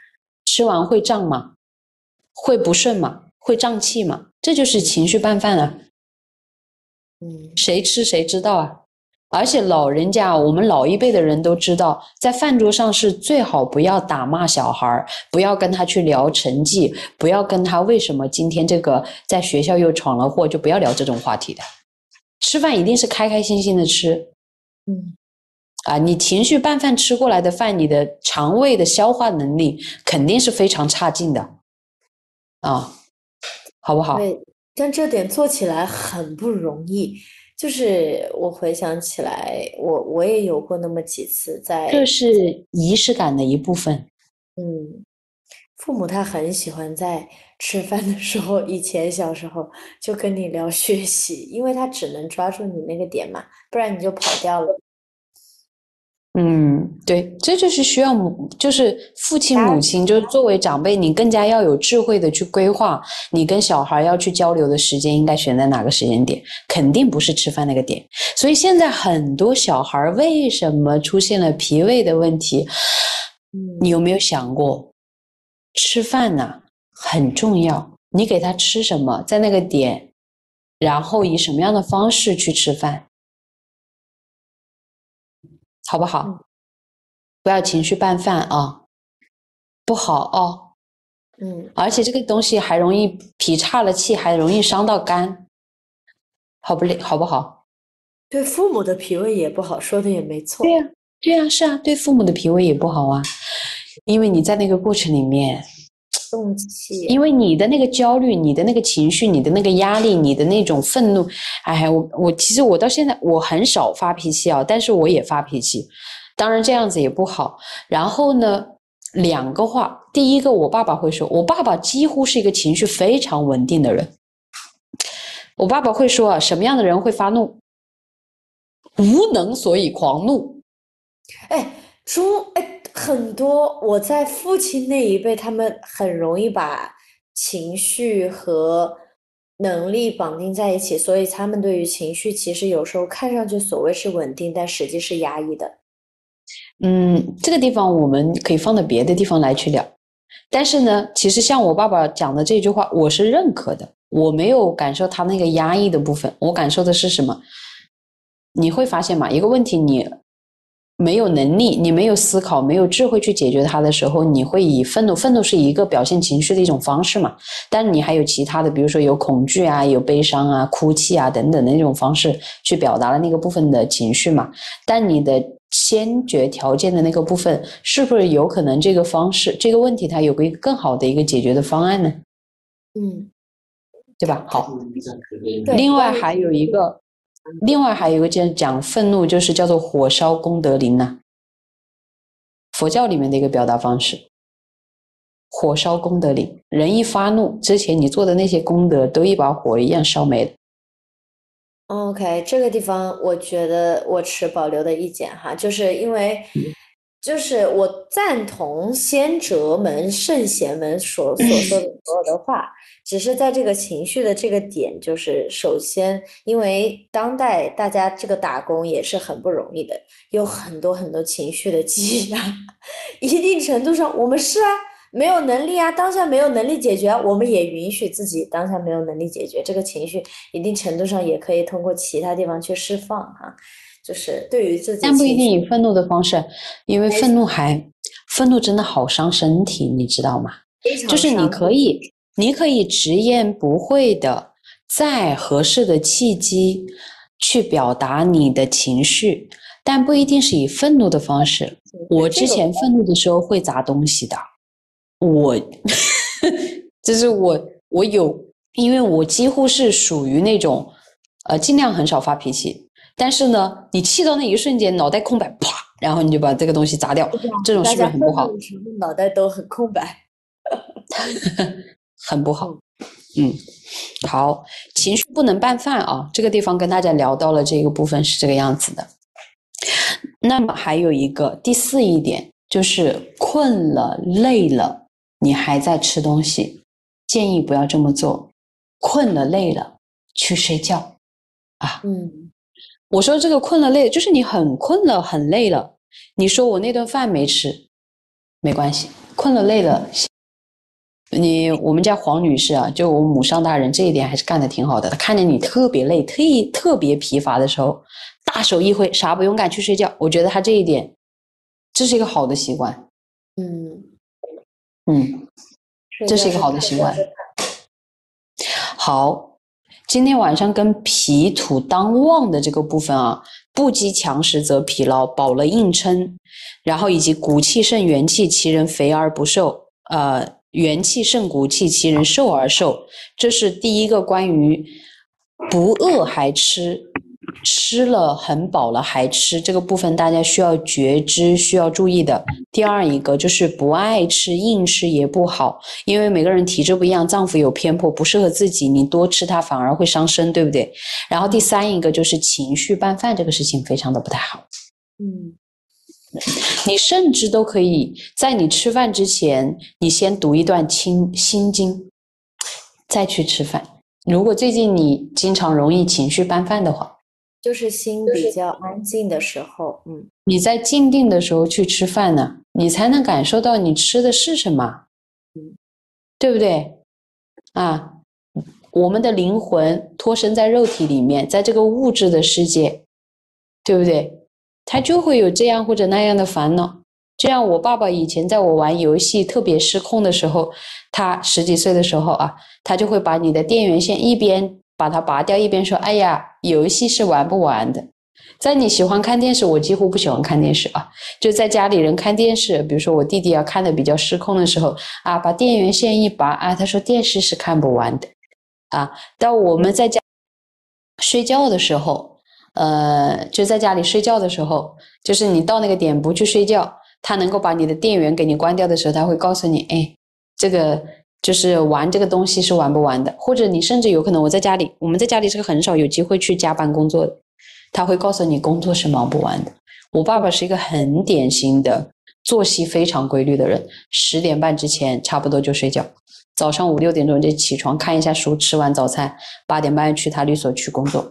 吃完会胀吗？会不顺吗？会胀气吗？这就是情绪拌饭啊，嗯，谁吃谁知道啊。而且老人家，我们老一辈的人都知道，在饭桌上是最好不要打骂小孩儿，不要跟他去聊成绩，不要跟他为什么今天这个在学校又闯了祸，就不要聊这种话题的。吃饭一定是开开心心的吃，嗯，啊，你情绪拌饭吃过来的饭，你的肠胃的消化能力肯定是非常差劲的，啊。好不好？对，但这点做起来很不容易。就是我回想起来，我我也有过那么几次在。这是仪式感的一部分。嗯，父母他很喜欢在吃饭的时候，以前小时候就跟你聊学习，因为他只能抓住你那个点嘛，不然你就跑掉了。嗯，对，这就是需要母，就是父亲、母亲，就是作为长辈，你更加要有智慧的去规划，你跟小孩要去交流的时间应该选在哪个时间点，肯定不是吃饭那个点。所以现在很多小孩为什么出现了脾胃的问题？你有没有想过，吃饭呢很重要，你给他吃什么，在那个点，然后以什么样的方式去吃饭？好不好？不要情绪拌饭啊，不好哦。嗯，而且这个东西还容易脾岔了气，还容易伤到肝，好不好不好？对父母的脾胃也不好，说的也没错。对呀，对呀，是啊，对父母的脾胃也不好啊，因为你在那个过程里面。因为你的那个焦虑，你的那个情绪，你的那个压力，你的那种愤怒，哎，我我其实我到现在我很少发脾气啊，但是我也发脾气，当然这样子也不好。然后呢，两个话，第一个我爸爸会说，我爸爸几乎是一个情绪非常稳定的人。我爸爸会说啊，什么样的人会发怒？无能所以狂怒。哎，猪哎。很多我在父亲那一辈，他们很容易把情绪和能力绑定在一起，所以他们对于情绪其实有时候看上去所谓是稳定，但实际是压抑的。嗯，这个地方我们可以放到别的地方来去聊。但是呢，其实像我爸爸讲的这句话，我是认可的。我没有感受他那个压抑的部分，我感受的是什么？你会发现嘛，一个问题你。没有能力，你没有思考，没有智慧去解决它的时候，你会以愤怒，愤怒是一个表现情绪的一种方式嘛？但你还有其他的，比如说有恐惧啊，有悲伤啊，哭泣啊等等的那种方式去表达了那个部分的情绪嘛？但你的先决条件的那个部分，是不是有可能这个方式这个问题它有个更好的一个解决的方案呢？嗯，对吧？好，另外还有一个。另外还有一个讲讲愤怒，就是叫做火烧功德林呐，佛教里面的一个表达方式。火烧功德林，人一发怒之前，你做的那些功德都一把火一样烧没了。OK，这个地方我觉得我持保留的意见哈，就是因为就是我赞同先哲们、圣贤们所所说的所有的话，只是在这个情绪的这个点，就是首先，因为当代大家这个打工也是很不容易的，有很多很多情绪的积压，一定程度上我们是啊，没有能力啊，当下没有能力解决，我们也允许自己当下没有能力解决这个情绪，一定程度上也可以通过其他地方去释放哈。就是对于自己，但不一定以愤怒的方式，因为愤怒还愤怒真的好伤身体，你知道吗？就是你可以，你可以直言不讳的，在合适的契机去表达你的情绪，但不一定是以愤怒的方式。我之前愤怒的时候会砸东西的，我，就是我，我有，因为我几乎是属于那种，呃，尽量很少发脾气。但是呢，你气到那一瞬间，脑袋空白，啪，然后你就把这个东西砸掉，这种是不是很不好？脑袋都很空白，很不好。嗯，好，情绪不能拌饭啊，这个地方跟大家聊到了这个部分是这个样子的。那么还有一个第四一点，就是困了、累了，你还在吃东西，建议不要这么做。困了、累了，去睡觉啊。嗯。我说这个困了累，就是你很困了很累了。你说我那顿饭没吃，没关系，困了累了。你我们家黄女士啊，就我母上大人这一点还是干的挺好的。她看见你特别累、特特别疲乏的时候，大手一挥，啥不用干，去睡觉。我觉得她这一点，这是一个好的习惯。嗯嗯，这是一个好的习惯。好。今天晚上跟脾土当旺的这个部分啊，不积强食则疲劳，饱了硬撑，然后以及骨气盛元气，其人肥而不瘦，呃，元气胜骨气，其人瘦而瘦，这是第一个关于不饿还吃。吃了很饱了还吃，这个部分大家需要觉知，需要注意的。第二一个就是不爱吃，硬吃也不好，因为每个人体质不一样，脏腑有偏颇，不适合自己，你多吃它反而会伤身，对不对？然后第三一个就是情绪拌饭这个事情非常的不太好。嗯，你甚至都可以在你吃饭之前，你先读一段清心经，再去吃饭。如果最近你经常容易情绪拌饭的话。就是心比较安静的时候，嗯，你在静定的时候去吃饭呢，你才能感受到你吃的是什么，嗯，对不对？啊，我们的灵魂脱身在肉体里面，在这个物质的世界，对不对？他就会有这样或者那样的烦恼。就像我爸爸以前在我玩游戏特别失控的时候，他十几岁的时候啊，他就会把你的电源线一边。把它拔掉，一边说：“哎呀，游戏是玩不完的。”在你喜欢看电视，我几乎不喜欢看电视啊。就在家里人看电视，比如说我弟弟要看的比较失控的时候啊，把电源线一拔啊，他说电视是看不完的啊。到我们在家睡觉的时候，呃，就在家里睡觉的时候，就是你到那个点不去睡觉，他能够把你的电源给你关掉的时候，他会告诉你：“哎，这个。”就是玩这个东西是玩不完的，或者你甚至有可能我在家里，我们在家里是个很少有机会去加班工作的，他会告诉你工作是忙不完的。我爸爸是一个很典型的作息非常规律的人，十点半之前差不多就睡觉，早上五六点钟就起床看一下书，吃完早餐，八点半去他律所去工作，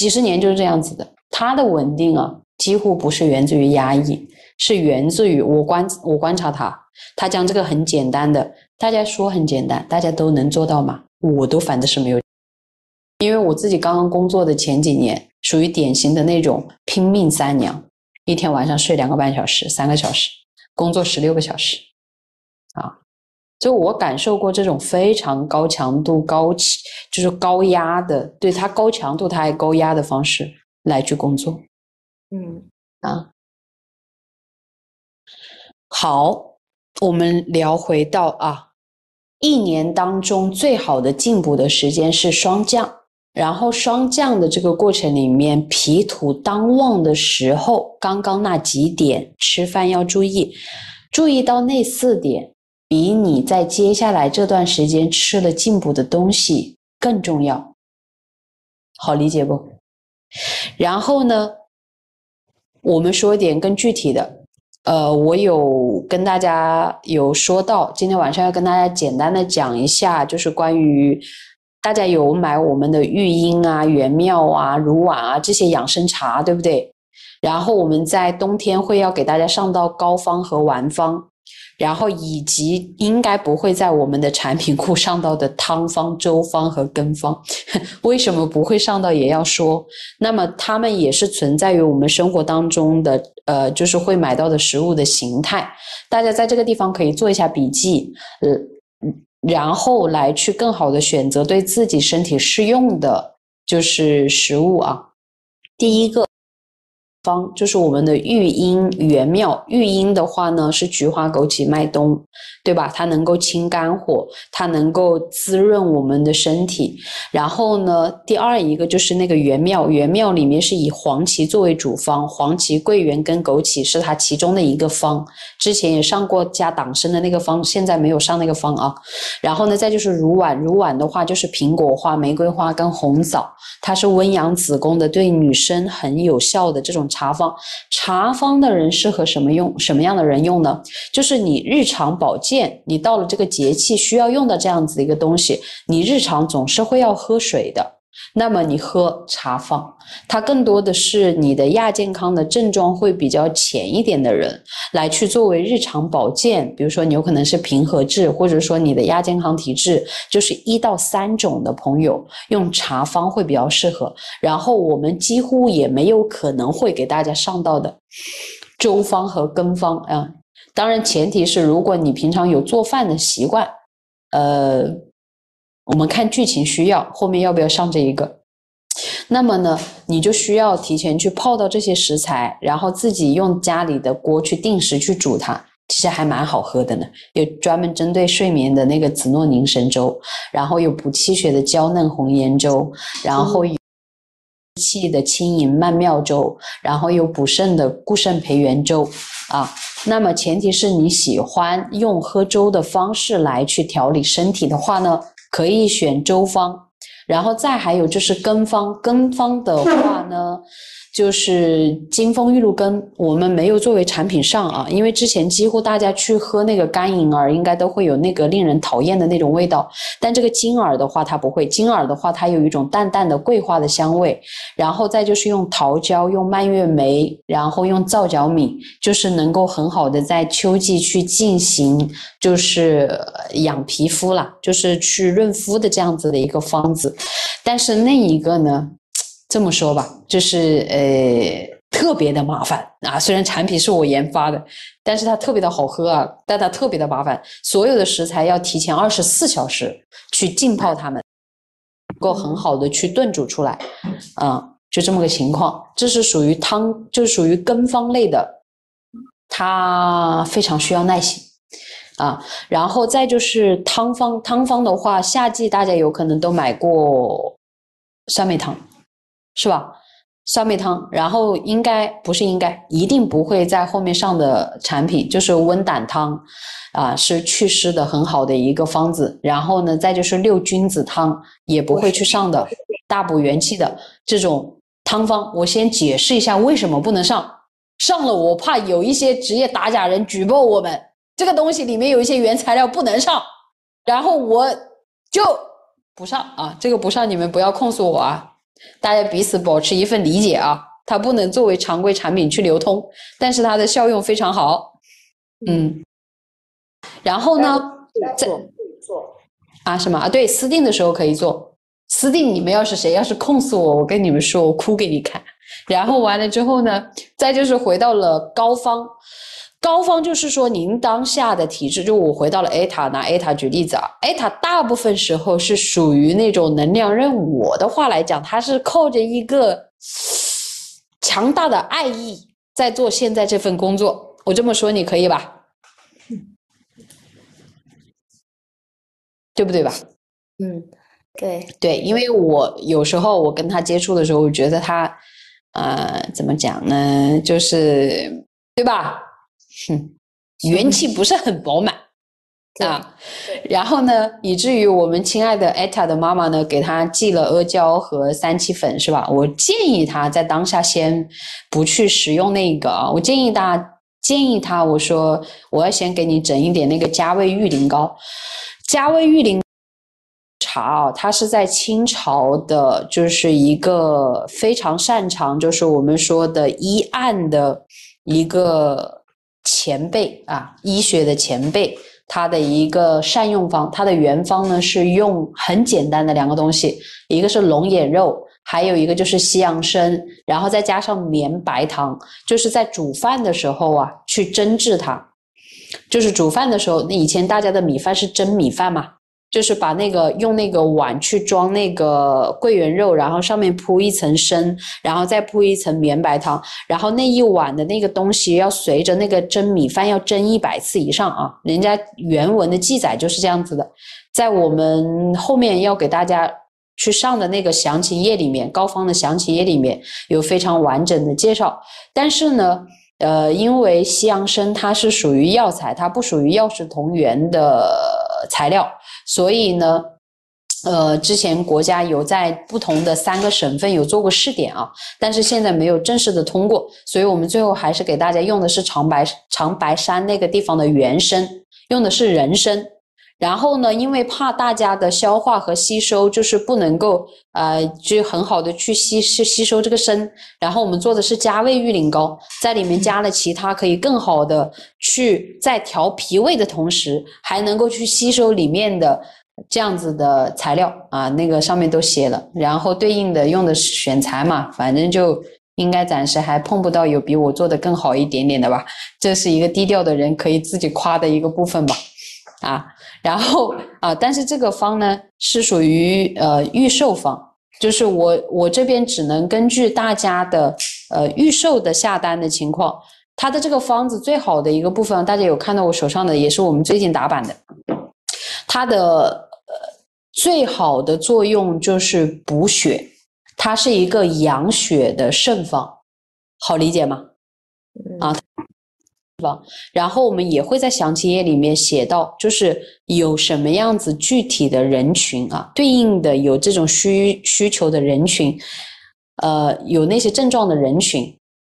几十年就是这样子的。他的稳定啊，几乎不是源自于压抑，是源自于我观我观察他，他将这个很简单的。大家说很简单，大家都能做到吗？我都反正是没有，因为我自己刚刚工作的前几年，属于典型的那种拼命三娘，一天晚上睡两个半小时、三个小时，工作十六个小时，啊，就我感受过这种非常高强度、高气，就是高压的，对他高强度、他还高压的方式来去工作，嗯啊，好，我们聊回到啊。一年当中最好的进补的时间是霜降，然后霜降的这个过程里面，脾土当旺的时候，刚刚那几点吃饭要注意，注意到那四点，比你在接下来这段时间吃了进补的东西更重要，好理解不？然后呢，我们说一点更具体的，呃，我有跟大家有说到，今天晚上要跟大家简单的讲一下，就是关于大家有买我们的玉英啊、元妙啊、乳碗啊这些养生茶，对不对？然后我们在冬天会要给大家上到膏方和丸方。然后以及应该不会在我们的产品库上到的汤方、粥方和羹方，为什么不会上到？也要说，那么它们也是存在于我们生活当中的，呃，就是会买到的食物的形态。大家在这个地方可以做一下笔记，呃，然后来去更好的选择对自己身体适用的，就是食物啊。第一个。方就是我们的育阴元妙，育阴的话呢是菊花、枸杞、麦冬，对吧？它能够清肝火，它能够滋润我们的身体。然后呢，第二一个就是那个元妙，元妙里面是以黄芪作为主方，黄芪、桂圆跟枸杞是它其中的一个方。之前也上过加党参的那个方，现在没有上那个方啊。然后呢，再就是乳碗，乳碗的话就是苹果花、玫瑰花跟红枣，它是温养子宫的，对女生很有效的这种。茶方，茶方的人适合什么用？什么样的人用呢？就是你日常保健，你到了这个节气需要用的这样子的一个东西，你日常总是会要喝水的。那么你喝茶方，它更多的是你的亚健康的症状会比较浅一点的人来去作为日常保健。比如说你有可能是平和质，或者说你的亚健康体质就是一到三种的朋友，用茶方会比较适合。然后我们几乎也没有可能会给大家上到的粥方和羹方啊。当然前提是如果你平常有做饭的习惯，呃。我们看剧情需要，后面要不要上这一个？那么呢，你就需要提前去泡到这些食材，然后自己用家里的锅去定时去煮它，其实还蛮好喝的呢。有专门针对睡眠的那个紫诺宁神粥，然后有补气血的娇嫩红颜粥，然后有气的轻盈曼妙粥，然后有补肾的固肾培元粥啊。那么前提是你喜欢用喝粥的方式来去调理身体的话呢？可以选周方，然后再还有就是根方。根方的话呢？就是金风玉露羹，我们没有作为产品上啊，因为之前几乎大家去喝那个干银耳，应该都会有那个令人讨厌的那种味道。但这个金耳的话，它不会。金耳的话，它有一种淡淡的桂花的香味。然后再就是用桃胶、用蔓越莓，然后用皂角米，就是能够很好的在秋季去进行，就是养皮肤啦，就是去润肤的这样子的一个方子。但是那一个呢？这么说吧，就是呃特别的麻烦啊。虽然产品是我研发的，但是它特别的好喝啊，但它特别的麻烦。所有的食材要提前二十四小时去浸泡它们，能够很好的去炖煮出来，啊，就这么个情况。这是属于汤，就是属于羹方类的，它非常需要耐心啊。然后再就是汤方，汤方的话，夏季大家有可能都买过酸梅汤。是吧？酸梅汤，然后应该不是应该，一定不会在后面上的产品就是温胆汤，啊，是祛湿的很好的一个方子。然后呢，再就是六君子汤也不会去上的，大补元气的这种汤方。我先解释一下为什么不能上，上了我怕有一些职业打假人举报我们，这个东西里面有一些原材料不能上，然后我就不上啊，这个不上你们不要控诉我啊。大家彼此保持一份理解啊，它不能作为常规产品去流通，但是它的效用非常好。嗯，然后呢，在做啊什么啊？对，私定的时候可以做。私定你们要是谁要是控诉我，我跟你们说，我哭给你看。然后完了之后呢，再就是回到了高方。高方就是说，您当下的体质，就我回到了 A 塔，拿 A 塔举例子啊，A 塔大部分时候是属于那种能量任务。我的话来讲，它是靠着一个强大的爱意在做现在这份工作。我这么说你可以吧？对不对吧？嗯，对对，因为我有时候我跟他接触的时候，我觉得他，呃，怎么讲呢？就是对吧？哼，元气不是很饱满 啊，然后呢，以至于我们亲爱的艾塔的妈妈呢，给他寄了阿胶和三七粉，是吧？我建议他在当下先不去使用那个啊，我建议大家建议他，我说我要先给你整一点那个加味玉灵膏，加味玉灵茶啊，它是在清朝的，就是一个非常擅长，就是我们说的医案的一个前辈啊，医学的前辈，他的一个善用方，他的原方呢是用很简单的两个东西，一个是龙眼肉。还有一个就是西洋参，然后再加上绵白糖，就是在煮饭的时候啊，去蒸制它。就是煮饭的时候，那以前大家的米饭是蒸米饭嘛，就是把那个用那个碗去装那个桂圆肉，然后上面铺一层参，然后再铺一层绵白糖，然后那一碗的那个东西要随着那个蒸米饭要蒸一百次以上啊，人家原文的记载就是这样子的，在我们后面要给大家。去上的那个详情页里面，膏方的详情页里面有非常完整的介绍。但是呢，呃，因为西洋参它是属于药材，它不属于药食同源的材料，所以呢，呃，之前国家有在不同的三个省份有做过试点啊，但是现在没有正式的通过，所以我们最后还是给大家用的是长白长白山那个地方的原参，用的是人参。然后呢，因为怕大家的消化和吸收就是不能够呃，就很好的去吸吸吸收这个参，然后我们做的是加味玉灵膏，在里面加了其他可以更好的去在调脾胃的同时，还能够去吸收里面的这样子的材料啊，那个上面都写了，然后对应的用的是选材嘛，反正就应该暂时还碰不到有比我做的更好一点点的吧，这是一个低调的人可以自己夸的一个部分吧，啊。然后啊，但是这个方呢是属于呃预售方，就是我我这边只能根据大家的呃预售的下单的情况，它的这个方子最好的一个部分，大家有看到我手上的，也是我们最近打版的，它的呃最好的作用就是补血，它是一个养血的肾方，好理解吗？啊。方，然后我们也会在详情页里面写到，就是有什么样子具体的人群啊，对应的有这种需需求的人群，呃，有那些症状的人群，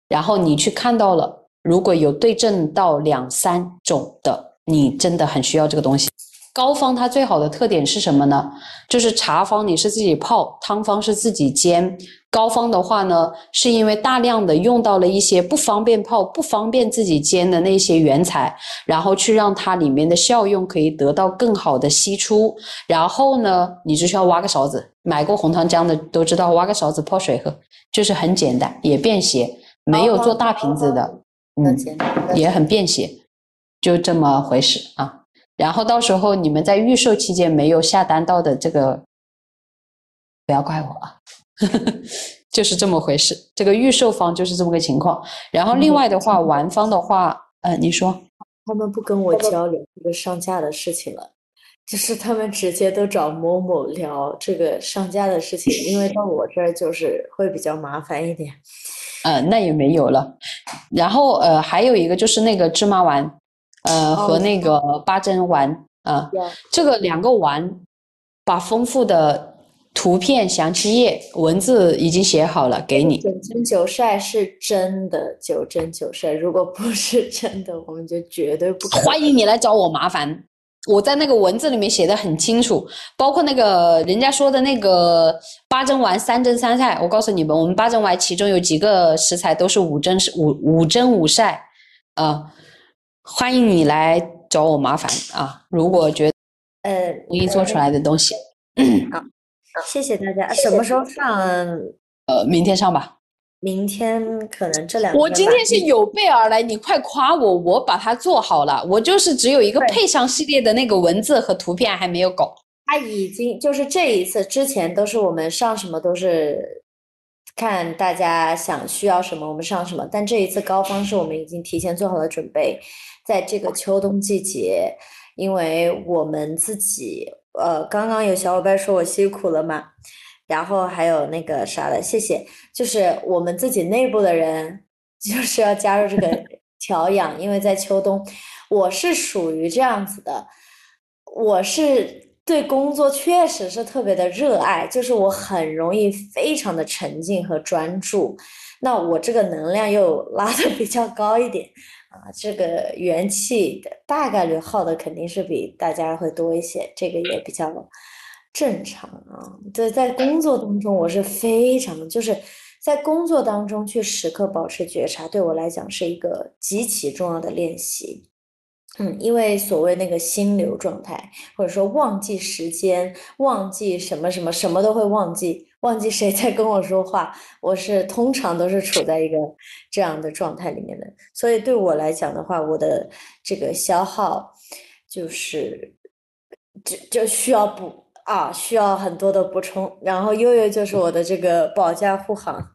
然后你去看到了，如果有对症到两三种的，你真的很需要这个东西。膏方它最好的特点是什么呢？就是茶方你是自己泡，汤方是自己煎。膏方的话呢，是因为大量的用到了一些不方便泡、不方便自己煎的那些原材，然后去让它里面的效用可以得到更好的析出。然后呢，你就需要挖个勺子，买过红糖浆的都知道，挖个勺子泡水喝，就是很简单，也便携，没有做大瓶子的，嗯，也很便携，就这么回事啊。然后到时候你们在预售期间没有下单到的这个，不要怪我啊，就是这么回事。这个预售方就是这么个情况。然后另外的话，玩方的话，呃，你说他们不跟我交流这个上架的事情了，就是他们直接都找某某聊这个上架的事情，因为到我这儿就是会比较麻烦一点。呃，那也没有了。然后呃，还有一个就是那个芝麻丸。呃，和那个八珍丸啊，这个两个丸，把丰富的图片详情页文字已经写好了给你。九蒸九晒是真的，九蒸九晒，如果不是真的，我们就绝对不欢迎你来找我麻烦。我在那个文字里面写的很清楚，包括那个人家说的那个八珍丸三蒸三晒，我告诉你们，我们八珍丸其中有几个食材都是五蒸五五蒸五晒啊。欢迎你来找我麻烦啊！如果觉得呃容易做出来的东西，好，谢谢大家。什么时候上？呃，明天上吧。明天可能这两天。我今天是有备而来，你快夸我，我把它做好了。我就是只有一个配上系列的那个文字和图片还没有搞。他已经就是这一次之前都是我们上什么都是看大家想需要什么我们上什么，但这一次高方是我们已经提前做好了准备。在这个秋冬季节，因为我们自己，呃，刚刚有小伙伴说我辛苦了嘛，然后还有那个啥的，谢谢，就是我们自己内部的人就是要加入这个 调养，因为在秋冬，我是属于这样子的，我是对工作确实是特别的热爱，就是我很容易非常的沉浸和专注，那我这个能量又拉的比较高一点。啊，这个元气的大概率耗的肯定是比大家会多一些，这个也比较正常啊。对，在工作当中，我是非常就是在工作当中去时刻保持觉察，对我来讲是一个极其重要的练习。嗯，因为所谓那个心流状态，或者说忘记时间、忘记什么什么什么都会忘记，忘记谁在跟我说话，我是通常都是处在一个这样的状态里面的。所以对我来讲的话，我的这个消耗就是就就需要补啊，需要很多的补充。然后悠悠就是我的这个保驾护航。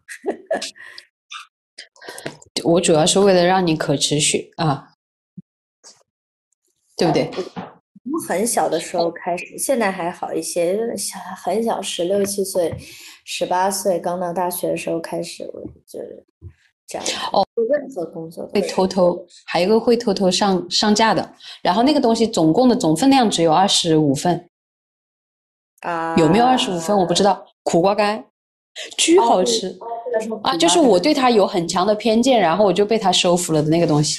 我主要是为了让你可持续啊。对不对？从很小的时候开始，现在还好一些。小很小，十六七岁、十八岁，刚到大学的时候开始，我就这样。哦，任何工作会偷偷，还有一个会偷偷上上架的。然后那个东西总共的总分量只有二十五份。啊？有没有二十五份？我不知道。苦瓜干，巨好吃啊！就是我对它有很强的偏见，然后我就被它收服了的那个东西。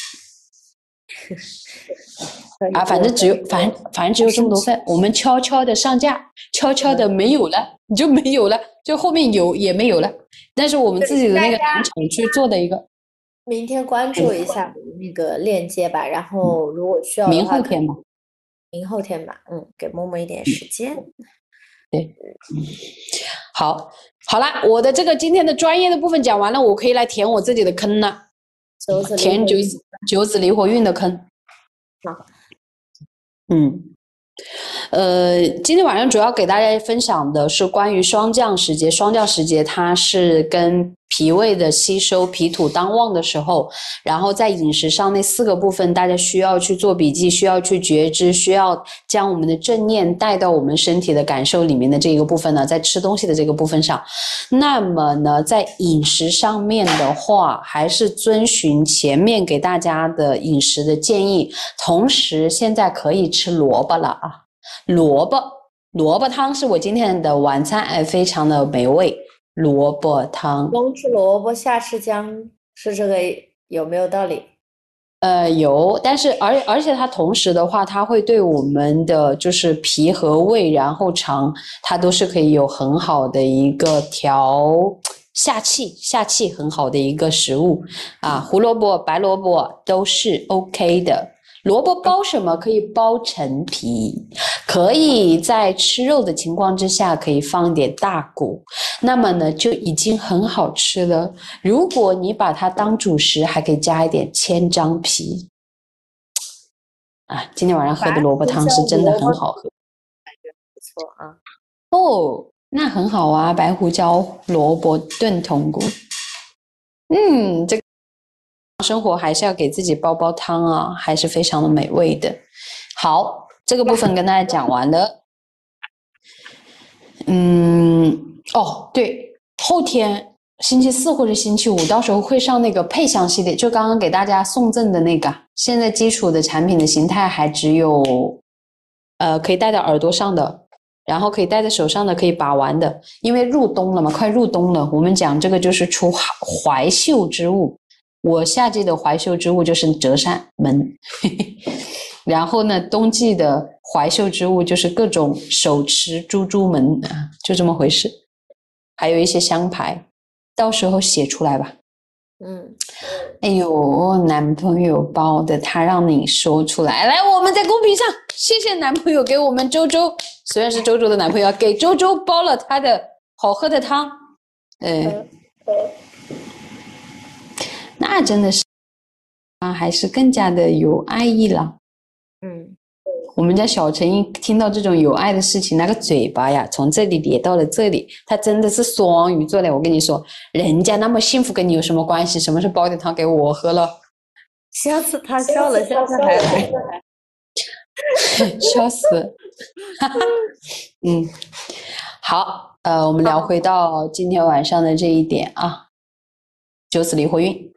啊，反正只有，反正反正只有这么多份，我们悄悄的上架，悄悄的没有了，你就没有了，就后面有也没有了。但是我们自己的那个农场去做的一个，明天关注一下那个链接吧，然后如果需要明后天吧，明后天吧，嗯，给默默一点时间。对，好，好了，我的这个今天的专业的部分讲完了，我可以来填我自己的坑了，填九九子离火运的坑。好。嗯，呃，今天晚上主要给大家分享的是关于霜降时节。霜降时节，它是跟脾胃的吸收、脾土当旺的时候，然后在饮食上那四个部分，大家需要去做笔记，需要去觉知，需要将我们的正念带到我们身体的感受里面的这一个部分呢，在吃东西的这个部分上。那么呢，在饮食上面的话，还是遵循前面给大家的饮食的建议，同时现在可以吃萝卜了啊，萝卜萝卜汤是我今天的晚餐，哎，非常的美味。萝卜汤，冬吃萝卜夏吃姜，是这个有没有道理？呃，有，但是而而且它同时的话，它会对我们的就是脾和胃，然后肠，它都是可以有很好的一个调下气下气很好的一个食物啊，胡萝卜、白萝卜都是 OK 的。萝卜包什么？可以包陈皮，可以在吃肉的情况之下，可以放一点大骨，那么呢就已经很好吃了。如果你把它当主食，还可以加一点千张皮。啊，今天晚上喝的萝卜汤是真的很好喝，感觉不错啊。哦，那很好啊，白胡椒萝卜炖筒骨。嗯，这。生活还是要给自己煲煲汤啊，还是非常的美味的。好，这个部分跟大家讲完了。嗯，哦，对，后天星期四或者星期五，到时候会上那个配香系列，就刚刚给大家送赠的那个。现在基础的产品的形态还只有，呃，可以戴在耳朵上的，然后可以戴在手上的，可以把玩的。因为入冬了嘛，快入冬了，我们讲这个就是出怀秀之物。我夏季的怀秀之物就是折扇门，然后呢，冬季的怀秀之物就是各种手持珠珠门啊，就这么回事。还有一些香牌，到时候写出来吧。嗯，哎呦，男朋友包的，他让你说出来。来，我们在公屏上，谢谢男朋友给我们周周，虽然是周周的男朋友，给周周煲了他的好喝的汤。嗯。那真的是啊，还是更加的有爱意了。嗯，我们家小陈一听到这种有爱的事情，那个嘴巴呀，从这里咧到了这里，他真的是双鱼座的。我跟你说，人家那么幸福，跟你有什么关系？什么是煲点汤给我喝了？下次他笑了，下次还来，笑死。嗯，好，呃，我们聊回到今天晚上的这一点啊，九子离婚运。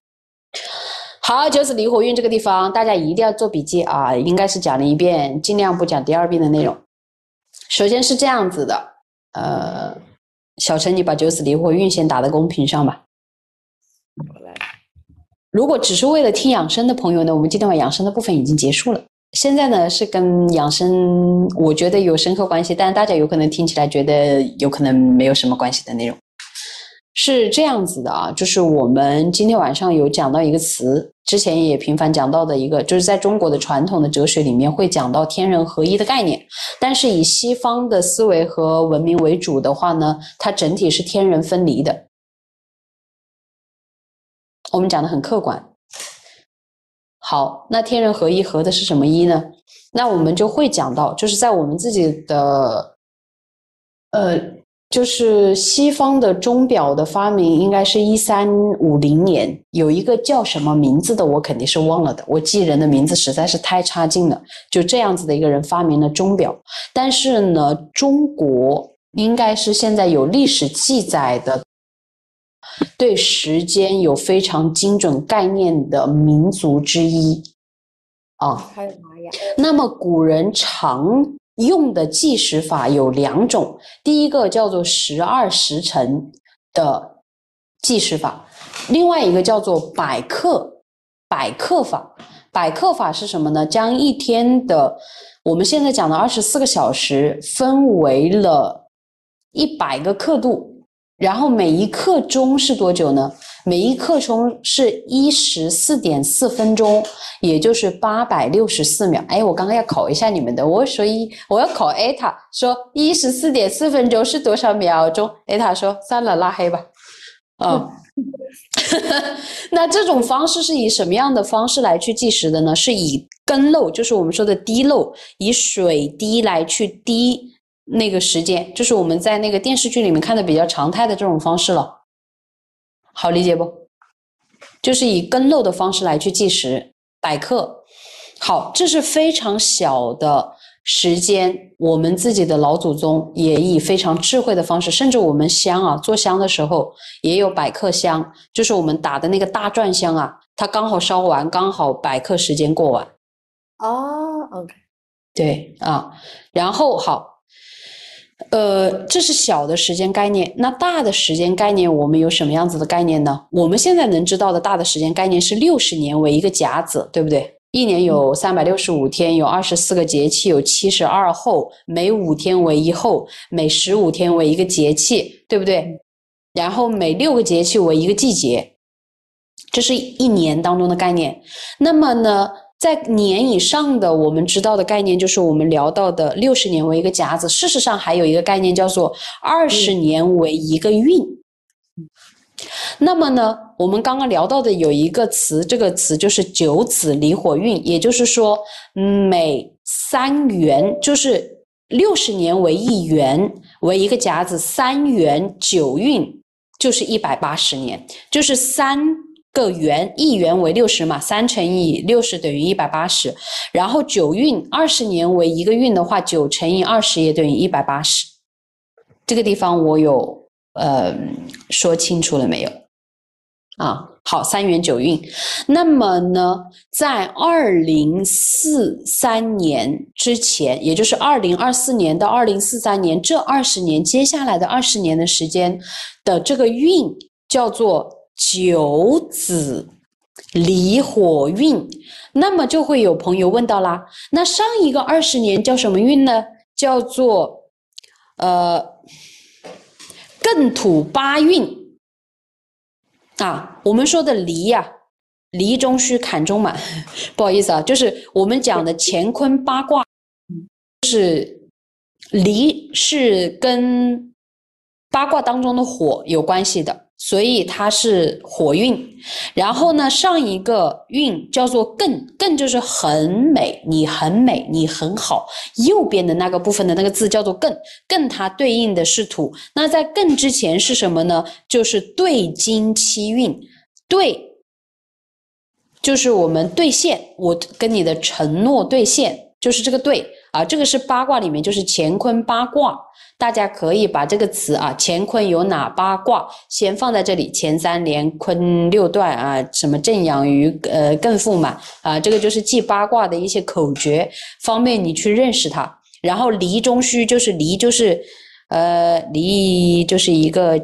好，就是离火运这个地方，大家一定要做笔记啊！应该是讲了一遍，尽量不讲第二遍的内容。首先是这样子的，呃，小陈，你把九死离火运先打在公屏上吧。我来。如果只是为了听养生的朋友呢，我们今天晚养生的部分已经结束了。现在呢是跟养生，我觉得有深刻关系，但是大家有可能听起来觉得有可能没有什么关系的内容。是这样子的啊，就是我们今天晚上有讲到一个词，之前也频繁讲到的一个，就是在中国的传统的哲学里面会讲到天人合一的概念，但是以西方的思维和文明为主的话呢，它整体是天人分离的。我们讲的很客观。好，那天人合一合的是什么一呢？那我们就会讲到，就是在我们自己的，呃。就是西方的钟表的发明，应该是一三五零年，有一个叫什么名字的，我肯定是忘了的。我记人的名字实在是太差劲了。就这样子的一个人发明了钟表，但是呢，中国应该是现在有历史记载的，对时间有非常精准概念的民族之一啊。还有玛雅。那么古人常。用的计时法有两种，第一个叫做十二时辰的计时法，另外一个叫做百刻百刻法。百刻法是什么呢？将一天的我们现在讲的二十四个小时分为了一百个刻度，然后每一刻钟是多久呢？每一刻钟是一十四点四分钟，也就是八百六十四秒。哎，我刚刚要考一下你们的，我说一，我要考艾塔，说一十四点四分钟是多少秒钟？艾塔说算了，拉黑吧。啊，那这种方式是以什么样的方式来去计时的呢？是以根漏，就是我们说的滴漏，以水滴来去滴那个时间，就是我们在那个电视剧里面看的比较常态的这种方式了。好理解不？就是以根漏的方式来去计时百克。好，这是非常小的时间。我们自己的老祖宗也以非常智慧的方式，甚至我们香啊，做香的时候也有百克香，就是我们打的那个大转香啊，它刚好烧完，刚好百克时间过完。哦，OK，对啊，然后好。呃，这是小的时间概念。那大的时间概念，我们有什么样子的概念呢？我们现在能知道的大的时间概念是六十年为一个甲子，对不对？一年有三百六十五天，有二十四个节气，有七十二候，每五天为一候，每十五天为一个节气，对不对？然后每六个节气为一个季节，这是一年当中的概念。那么呢？在年以上的，我们知道的概念就是我们聊到的六十年为一个甲子。事实上，还有一个概念叫做二十年为一个运。那么呢，我们刚刚聊到的有一个词，这个词就是九子离火运，也就是说，每三元就是六十年为一元，为一个甲子，三元九运就是一百八十年，就是三。个元一元为六十嘛，三乘以六十等于一百八十，然后九运二十年为一个运的话，九乘以二十也等于一百八十。这个地方我有呃说清楚了没有？啊，好，三元九运。那么呢，在二零四三年之前，也就是二零二四年到二零四三年这二十年，接下来的二十年的时间的这个运叫做。九子离火运，那么就会有朋友问到啦。那上一个二十年叫什么运呢？叫做呃艮土八运啊。我们说的离呀，离中虚，坎中满。不好意思啊，就是我们讲的乾坤八卦，是离是跟八卦当中的火有关系的。所以它是火运，然后呢，上一个运叫做艮，艮就是很美，你很美，你很好。右边的那个部分的那个字叫做艮，艮它对应的是土。那在艮之前是什么呢？就是对金七运，对，就是我们兑现，我跟你的承诺兑现，就是这个对啊。这个是八卦里面就是乾坤八卦。大家可以把这个词啊，乾坤有哪八卦，先放在这里，乾三连，坤六断啊，什么正阳鱼，呃，艮复满啊，这个就是记八卦的一些口诀，方便你去认识它。然后离中虚，就是离就是，呃，离就是一个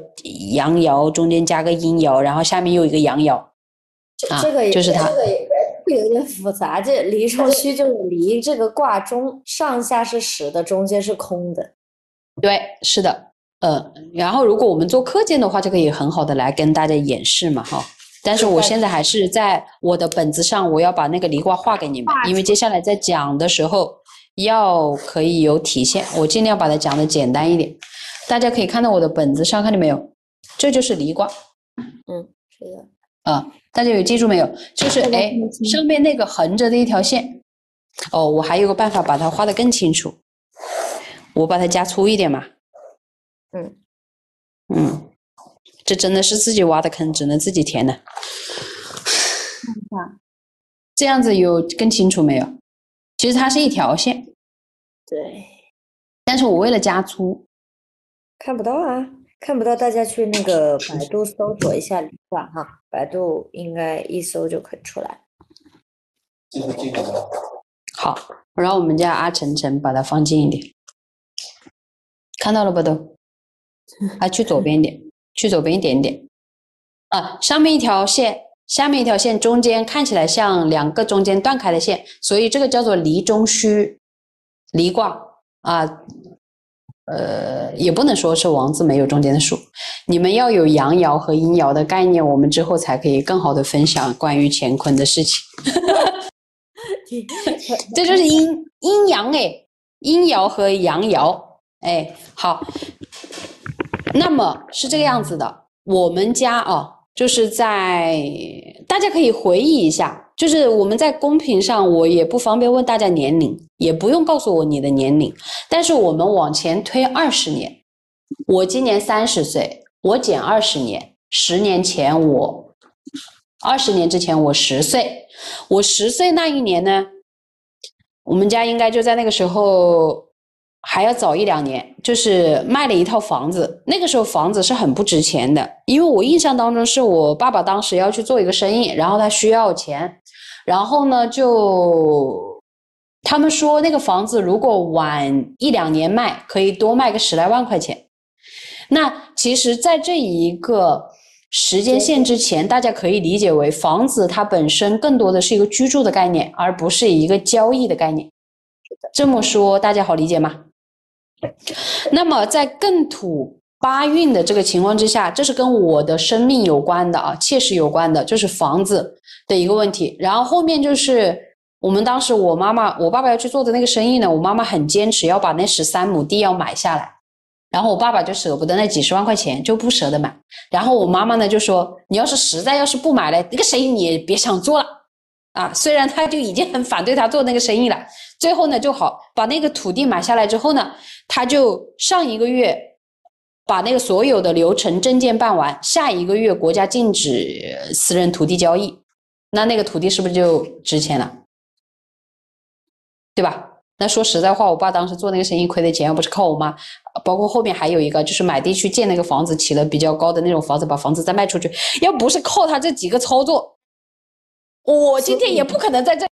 阳爻中间加个阴爻，然后下面又一个阳爻，啊这这个也就是它这个也这个有点复杂。这离冲虚就是离这个卦中上下是实的，中间是空的。对，是的，嗯，然后如果我们做课件的话，就可以很好的来跟大家演示嘛，哈。但是我现在还是在我的本子上，我要把那个离卦画给你们，因为接下来在讲的时候要可以有体现，我尽量把它讲的简单一点。大家可以看到我的本子上，看见没有？这就是离卦嗯，是的。啊，大家有记住没有？就是这个哎上面那个横着的一条线，哦，我还有个办法把它画的更清楚，我把它加粗一点嘛。嗯。嗯，这真的是自己挖的坑，只能自己填的。这样子有更清楚没有？其实它是一条线，对，但是我为了加粗，看不到啊，看不到。大家去那个百度搜索一下离卦哈，百度应该一搜就可以出来。这个这个好，我让我们家阿晨晨把它放近一点，看到了吧都？啊，去左边一点，去左边一点点。啊，上面一条线，下面一条线，中间看起来像两个中间断开的线，所以这个叫做离中虚，离卦啊。呃，也不能说是王字没有中间的数，你们要有阳爻和阴爻的概念，我们之后才可以更好的分享关于乾坤的事情。这就是阴阴阳哎，阴爻和阳爻哎，好，那么是这个样子的，我们家啊，就是在大家可以回忆一下，就是我们在公屏上，我也不方便问大家年龄，也不用告诉我你的年龄，但是我们往前推二十年，我今年三十岁，我减二十年，十年前我二十年之前我十岁，我十岁那一年呢，我们家应该就在那个时候还要早一两年，就是卖了一套房子。那个时候房子是很不值钱的，因为我印象当中是我爸爸当时要去做一个生意，然后他需要钱，然后呢就他们说那个房子如果晚一两年卖，可以多卖个十来万块钱。那其实，在这一个时间线之前，大家可以理解为房子它本身更多的是一个居住的概念，而不是一个交易的概念。这么说大家好理解吗？那么在艮土八运的这个情况之下，这是跟我的生命有关的啊，切实有关的，就是房子的一个问题。然后后面就是我们当时我妈妈、我爸爸要去做的那个生意呢，我妈妈很坚持要把那十三亩地要买下来。然后我爸爸就舍不得那几十万块钱，就不舍得买。然后我妈妈呢就说：“你要是实在要是不买了，那个生意你也别想做了。”啊，虽然他就已经很反对他做那个生意了，最后呢就好把那个土地买下来之后呢，他就上一个月把那个所有的流程证件办完，下一个月国家禁止私人土地交易，那那个土地是不是就值钱了？对吧？那说实在话，我爸当时做那个生意亏的钱，要不是靠我妈，包括后面还有一个就是买地去建那个房子，起了比较高的那种房子，把房子再卖出去，要不是靠他这几个操作，我今天也不可能在这。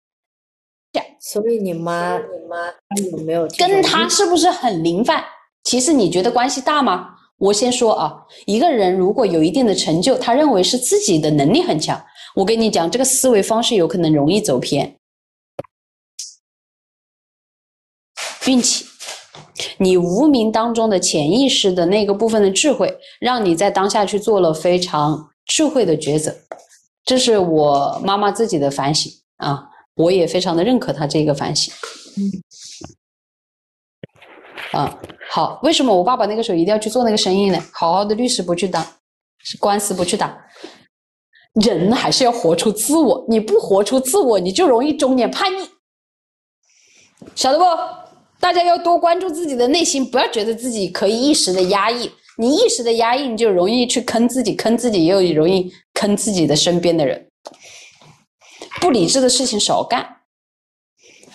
所以你妈，你妈她有没有跟种他是不是很灵泛？其实你觉得关系大吗？我先说啊，一个人如果有一定的成就，他认为是自己的能力很强，我跟你讲，这个思维方式有可能容易走偏。运气，你无名当中的潜意识的那个部分的智慧，让你在当下去做了非常智慧的抉择。这是我妈妈自己的反省啊，我也非常的认可她这个反省。啊，好，为什么我爸爸那个时候一定要去做那个生意呢？好好的律师不去当，是官司不去打，人还是要活出自我。你不活出自我，你就容易中年叛逆，晓得不？大家要多关注自己的内心，不要觉得自己可以一时的压抑。你一时的压抑，你就容易去坑自己，坑自己又容易坑自己的身边的人。不理智的事情少干，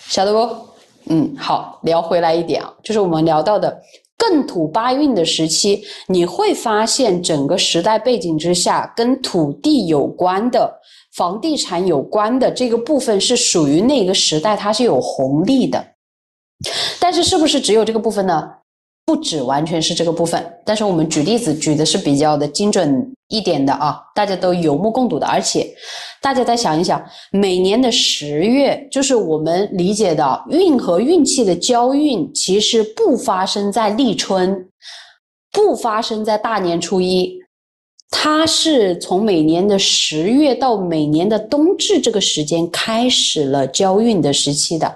晓得不？嗯，好，聊回来一点啊，就是我们聊到的艮土八运的时期，你会发现整个时代背景之下，跟土地有关的、房地产有关的这个部分是属于那个时代，它是有红利的。但是是不是只有这个部分呢？不止完全是这个部分，但是我们举例子举的是比较的精准一点的啊，大家都有目共睹的。而且大家再想一想，每年的十月，就是我们理解的运和运气的交运，其实不发生在立春，不发生在大年初一，它是从每年的十月到每年的冬至这个时间开始了交运的时期的，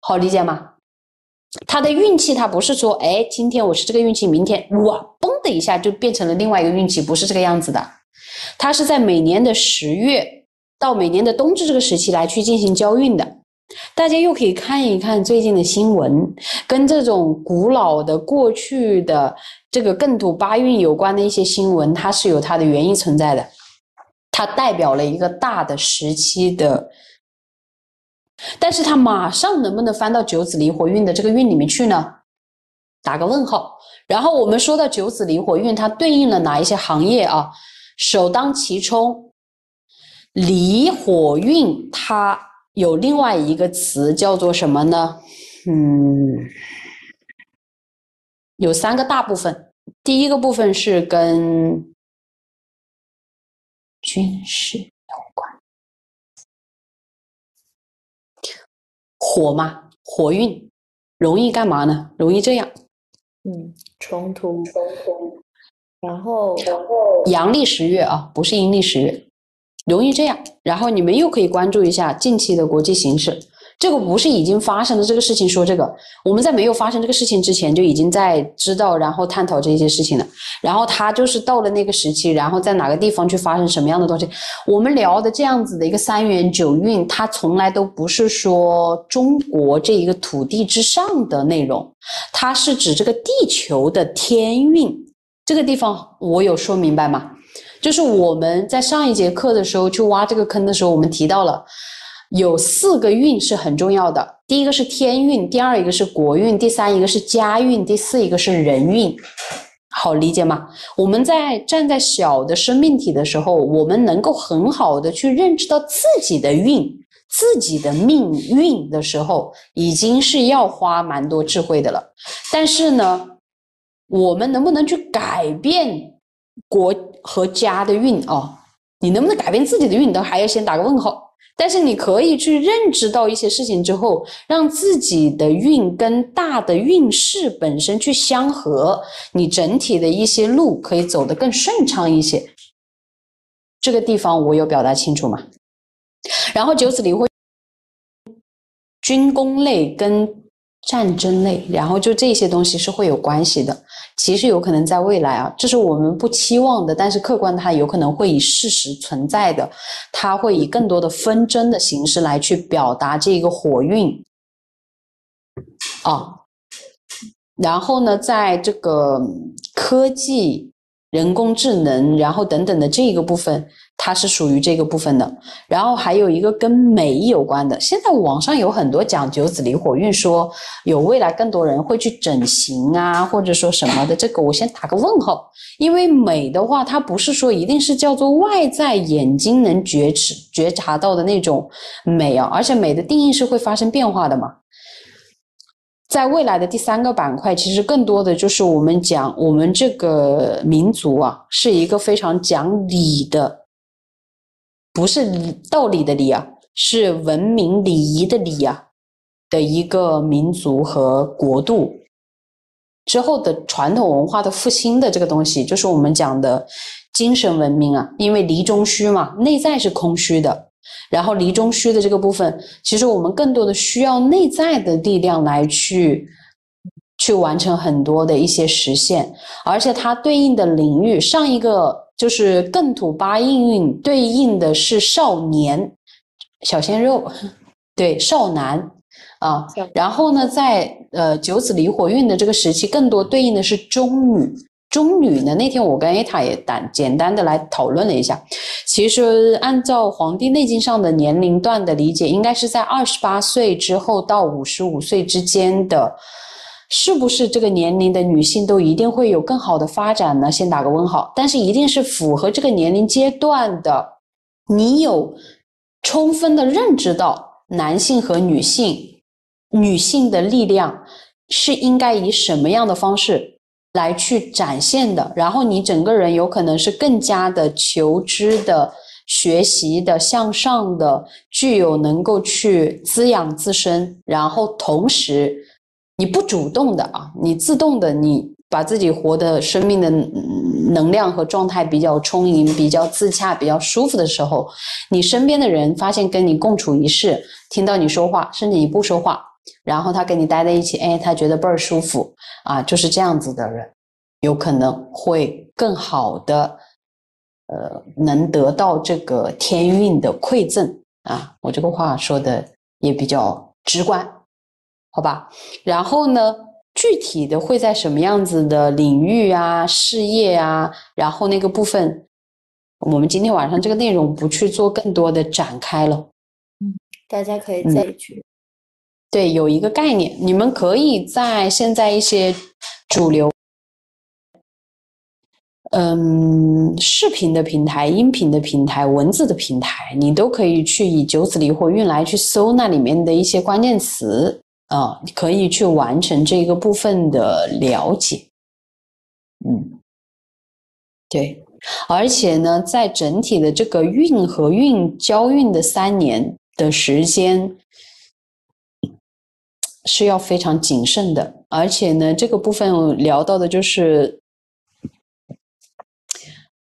好理解吗？他的运气，他不是说，哎，今天我是这个运气，明天哇，嘣的一下就变成了另外一个运气，不是这个样子的。他是在每年的十月到每年的冬至这个时期来去进行交运的。大家又可以看一看最近的新闻，跟这种古老的过去的这个艮土八运有关的一些新闻，它是有它的原因存在的。它代表了一个大的时期的。但是它马上能不能翻到九紫离火运的这个运里面去呢？打个问号。然后我们说到九紫离火运，它对应了哪一些行业啊？首当其冲，离火运它有另外一个词叫做什么呢？嗯，有三个大部分。第一个部分是跟军事火嘛，火运容易干嘛呢？容易这样，嗯，冲突，冲突，然后，然后阳历十月啊，不是阴历十月，容易这样。然后你们又可以关注一下近期的国际形势。这个不是已经发生的这个事情，说这个我们在没有发生这个事情之前就已经在知道，然后探讨这些事情了。然后他就是到了那个时期，然后在哪个地方去发生什么样的东西。我们聊的这样子的一个三元九运，它从来都不是说中国这一个土地之上的内容，它是指这个地球的天运。这个地方我有说明白吗？就是我们在上一节课的时候去挖这个坑的时候，我们提到了。有四个运是很重要的，第一个是天运，第二一个是国运，第三一个是家运，第四一个是人运，好理解吗？我们在站在小的生命体的时候，我们能够很好的去认知到自己的运、自己的命运的时候，已经是要花蛮多智慧的了。但是呢，我们能不能去改变国和家的运啊？你能不能改变自己的运，都还要先打个问号。但是你可以去认知到一些事情之后，让自己的运跟大的运势本身去相合，你整体的一些路可以走得更顺畅一些。这个地方我有表达清楚吗？然后九紫离会军工类跟战争类，然后就这些东西是会有关系的。其实有可能在未来啊，这是我们不期望的，但是客观它有可能会以事实存在的，它会以更多的纷争的形式来去表达这个火运啊。然后呢，在这个科技、人工智能，然后等等的这一个部分。它是属于这个部分的，然后还有一个跟美有关的。现在网上有很多讲九子离火运，说有未来更多人会去整形啊，或者说什么的。这个我先打个问号，因为美的话，它不是说一定是叫做外在眼睛能觉知觉察到的那种美啊，而且美的定义是会发生变化的嘛。在未来的第三个板块，其实更多的就是我们讲我们这个民族啊，是一个非常讲理的。不是道理的理啊，是文明礼仪的礼啊的一个民族和国度之后的传统文化的复兴的这个东西，就是我们讲的精神文明啊。因为离中虚嘛，内在是空虚的，然后离中虚的这个部分，其实我们更多的需要内在的力量来去去完成很多的一些实现，而且它对应的领域上一个。就是艮土八应运对应的是少年小鲜肉，对少男啊。然后呢，在呃九子离火运的这个时期，更多对应的是中女。中女呢，那天我跟艾塔也单简单的来讨论了一下。其实按照《黄帝内经》上的年龄段的理解，应该是在二十八岁之后到五十五岁之间的。是不是这个年龄的女性都一定会有更好的发展呢？先打个问号。但是一定是符合这个年龄阶段的，你有充分的认知到男性和女性，女性的力量是应该以什么样的方式来去展现的，然后你整个人有可能是更加的求知的、学习的、向上的，具有能够去滋养自身，然后同时你不主动的啊，你自动的你。把自己活的生命的能量和状态比较充盈、比较自洽、比较舒服的时候，你身边的人发现跟你共处一室，听到你说话，甚至你不说话，然后他跟你待在一起，哎，他觉得倍儿舒服啊，就是这样子的人，有可能会更好的，呃，能得到这个天运的馈赠啊。我这个话说的也比较直观，好吧？然后呢？具体的会在什么样子的领域啊、事业啊，然后那个部分，我们今天晚上这个内容不去做更多的展开了。嗯，大家可以再去。对，有一个概念，你们可以在现在一些主流，嗯，视频的平台、音频的平台、文字的平台，你都可以去以九子离火运来去搜那里面的一些关键词。啊，可以去完成这个部分的了解，嗯，对，而且呢，在整体的这个运和运交运的三年的时间是要非常谨慎的，而且呢，这个部分聊到的就是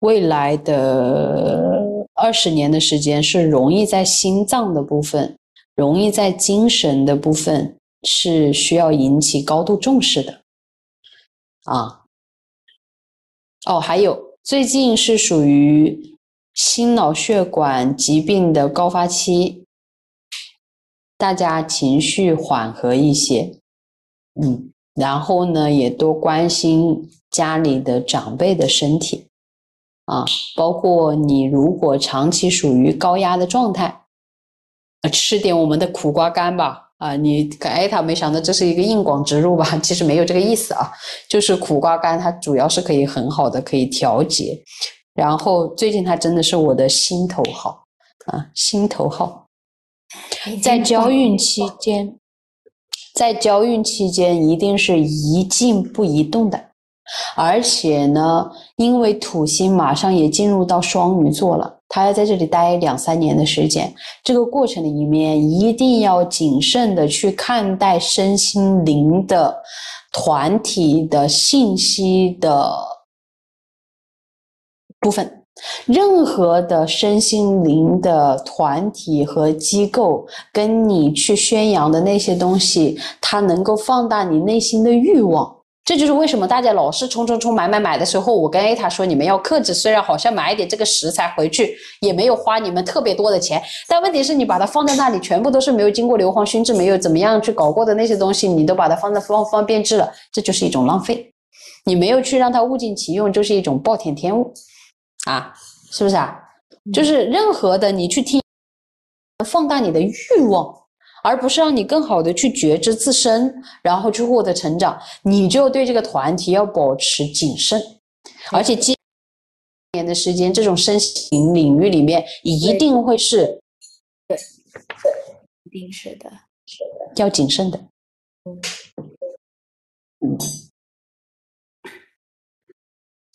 未来的二十年的时间是容易在心脏的部分，容易在精神的部分。是需要引起高度重视的，啊，哦，还有最近是属于心脑血管疾病的高发期，大家情绪缓和一些，嗯，然后呢，也多关心家里的长辈的身体，啊，包括你如果长期属于高压的状态，吃点我们的苦瓜干吧。啊，你艾他没想到这是一个硬广植入吧？其实没有这个意思啊，就是苦瓜干它主要是可以很好的可以调节，然后最近它真的是我的心头好啊，心头好，在交运期间，在交运期间一定是一静不移动的，而且呢，因为土星马上也进入到双鱼座了。他要在这里待两三年的时间，这个过程里面一定要谨慎的去看待身心灵的团体的信息的部分。任何的身心灵的团体和机构跟你去宣扬的那些东西，它能够放大你内心的欲望。这就是为什么大家老是冲冲冲买买买的时候，我跟 A 塔说你们要克制。虽然好像买一点这个食材回去也没有花你们特别多的钱，但问题是你把它放在那里，全部都是没有经过硫磺熏制、没有怎么样去搞过的那些东西，你都把它放在放放变质了，这就是一种浪费。你没有去让它物尽其用，就是一种暴殄天物啊，是不是啊？就是任何的你去听，放大你的欲望。而不是让你更好的去觉知自身，然后去获得成长，你就对这个团体要保持谨慎，而且今年的时间，这种身形领域里面一定会是，对，对，一定是的，是的，要谨慎的，嗯，嗯，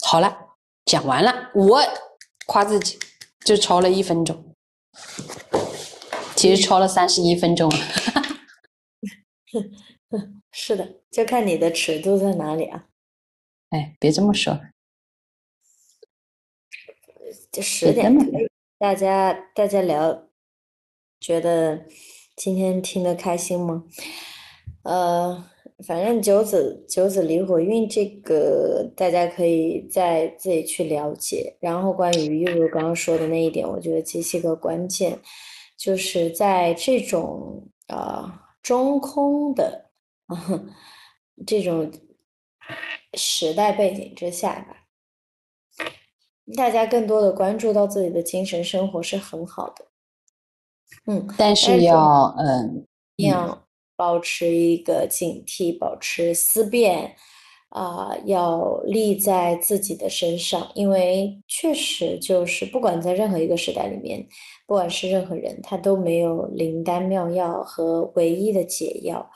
好了，讲完了，我夸自己就超了一分钟。其实超了三十一分钟了，是的，就看你的尺度在哪里啊。哎，别这么说，就十点，大家大家聊，觉得今天听得开心吗？呃，反正九子九子离火运这个，大家可以再自己去了解。然后关于玉如刚刚说的那一点，我觉得极其个关键。就是在这种呃中空的这种时代背景之下吧，大家更多的关注到自己的精神生活是很好的，嗯，但是要嗯要保持一个警惕，保持思辨。啊，要立在自己的身上，因为确实就是不管在任何一个时代里面，不管是任何人，他都没有灵丹妙药和唯一的解药。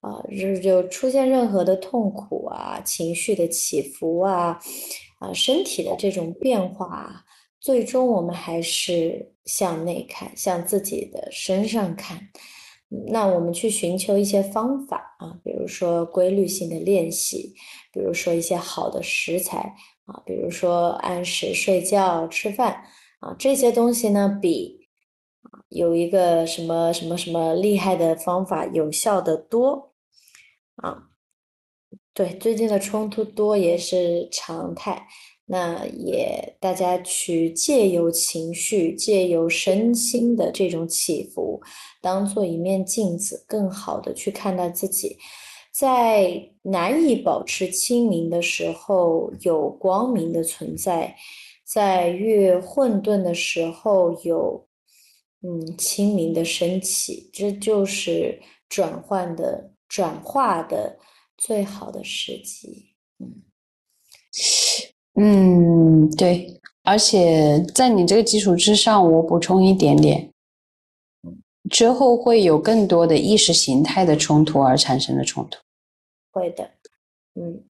啊，就就出现任何的痛苦啊、情绪的起伏啊、啊身体的这种变化，最终我们还是向内看，向自己的身上看。那我们去寻求一些方法啊，比如说规律性的练习，比如说一些好的食材啊，比如说按时睡觉、吃饭啊，这些东西呢，比有一个什么什么什么厉害的方法有效的多啊。对，最近的冲突多也是常态。那也大家去借由情绪、借由身心的这种起伏，当做一面镜子，更好的去看待自己。在难以保持清明的时候，有光明的存在；在越混沌的时候，有嗯清明的升起。这就是转换的、转化的最好的时机。嗯。嗯，对，而且在你这个基础之上，我补充一点点，之后会有更多的意识形态的冲突而产生的冲突，会的，嗯。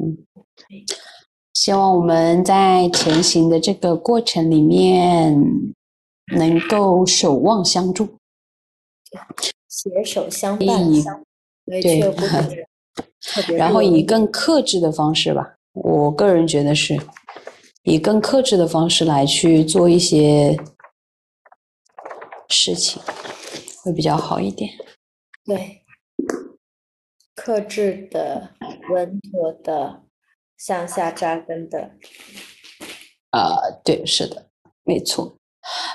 嗯，希望我们在前行的这个过程里面能够守望相助，携手相伴，对，然后以更克制的方式吧。我个人觉得是以更克制的方式来去做一些事情，会比较好一点。对，克制的、稳妥的、向下扎根的。啊，对，是的，没错。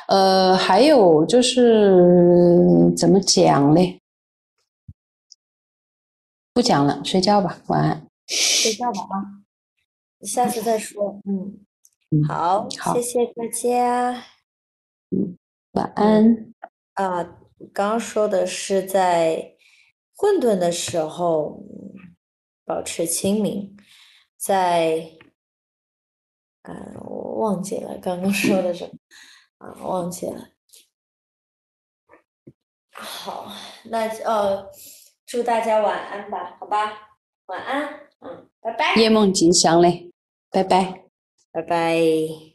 呃，还有就是怎么讲嘞？不讲了，睡觉吧，晚安。睡觉吧啊。下次再说，嗯，好，谢谢大家，嗯，晚安。啊，刚刚说的是在混沌的时候保持清明，在，嗯，我忘记了刚刚说的什么，啊，忘记了。好，那呃，祝大家晚安吧，好吧，晚安，嗯，拜拜。夜梦吉祥嘞。拜拜，拜拜。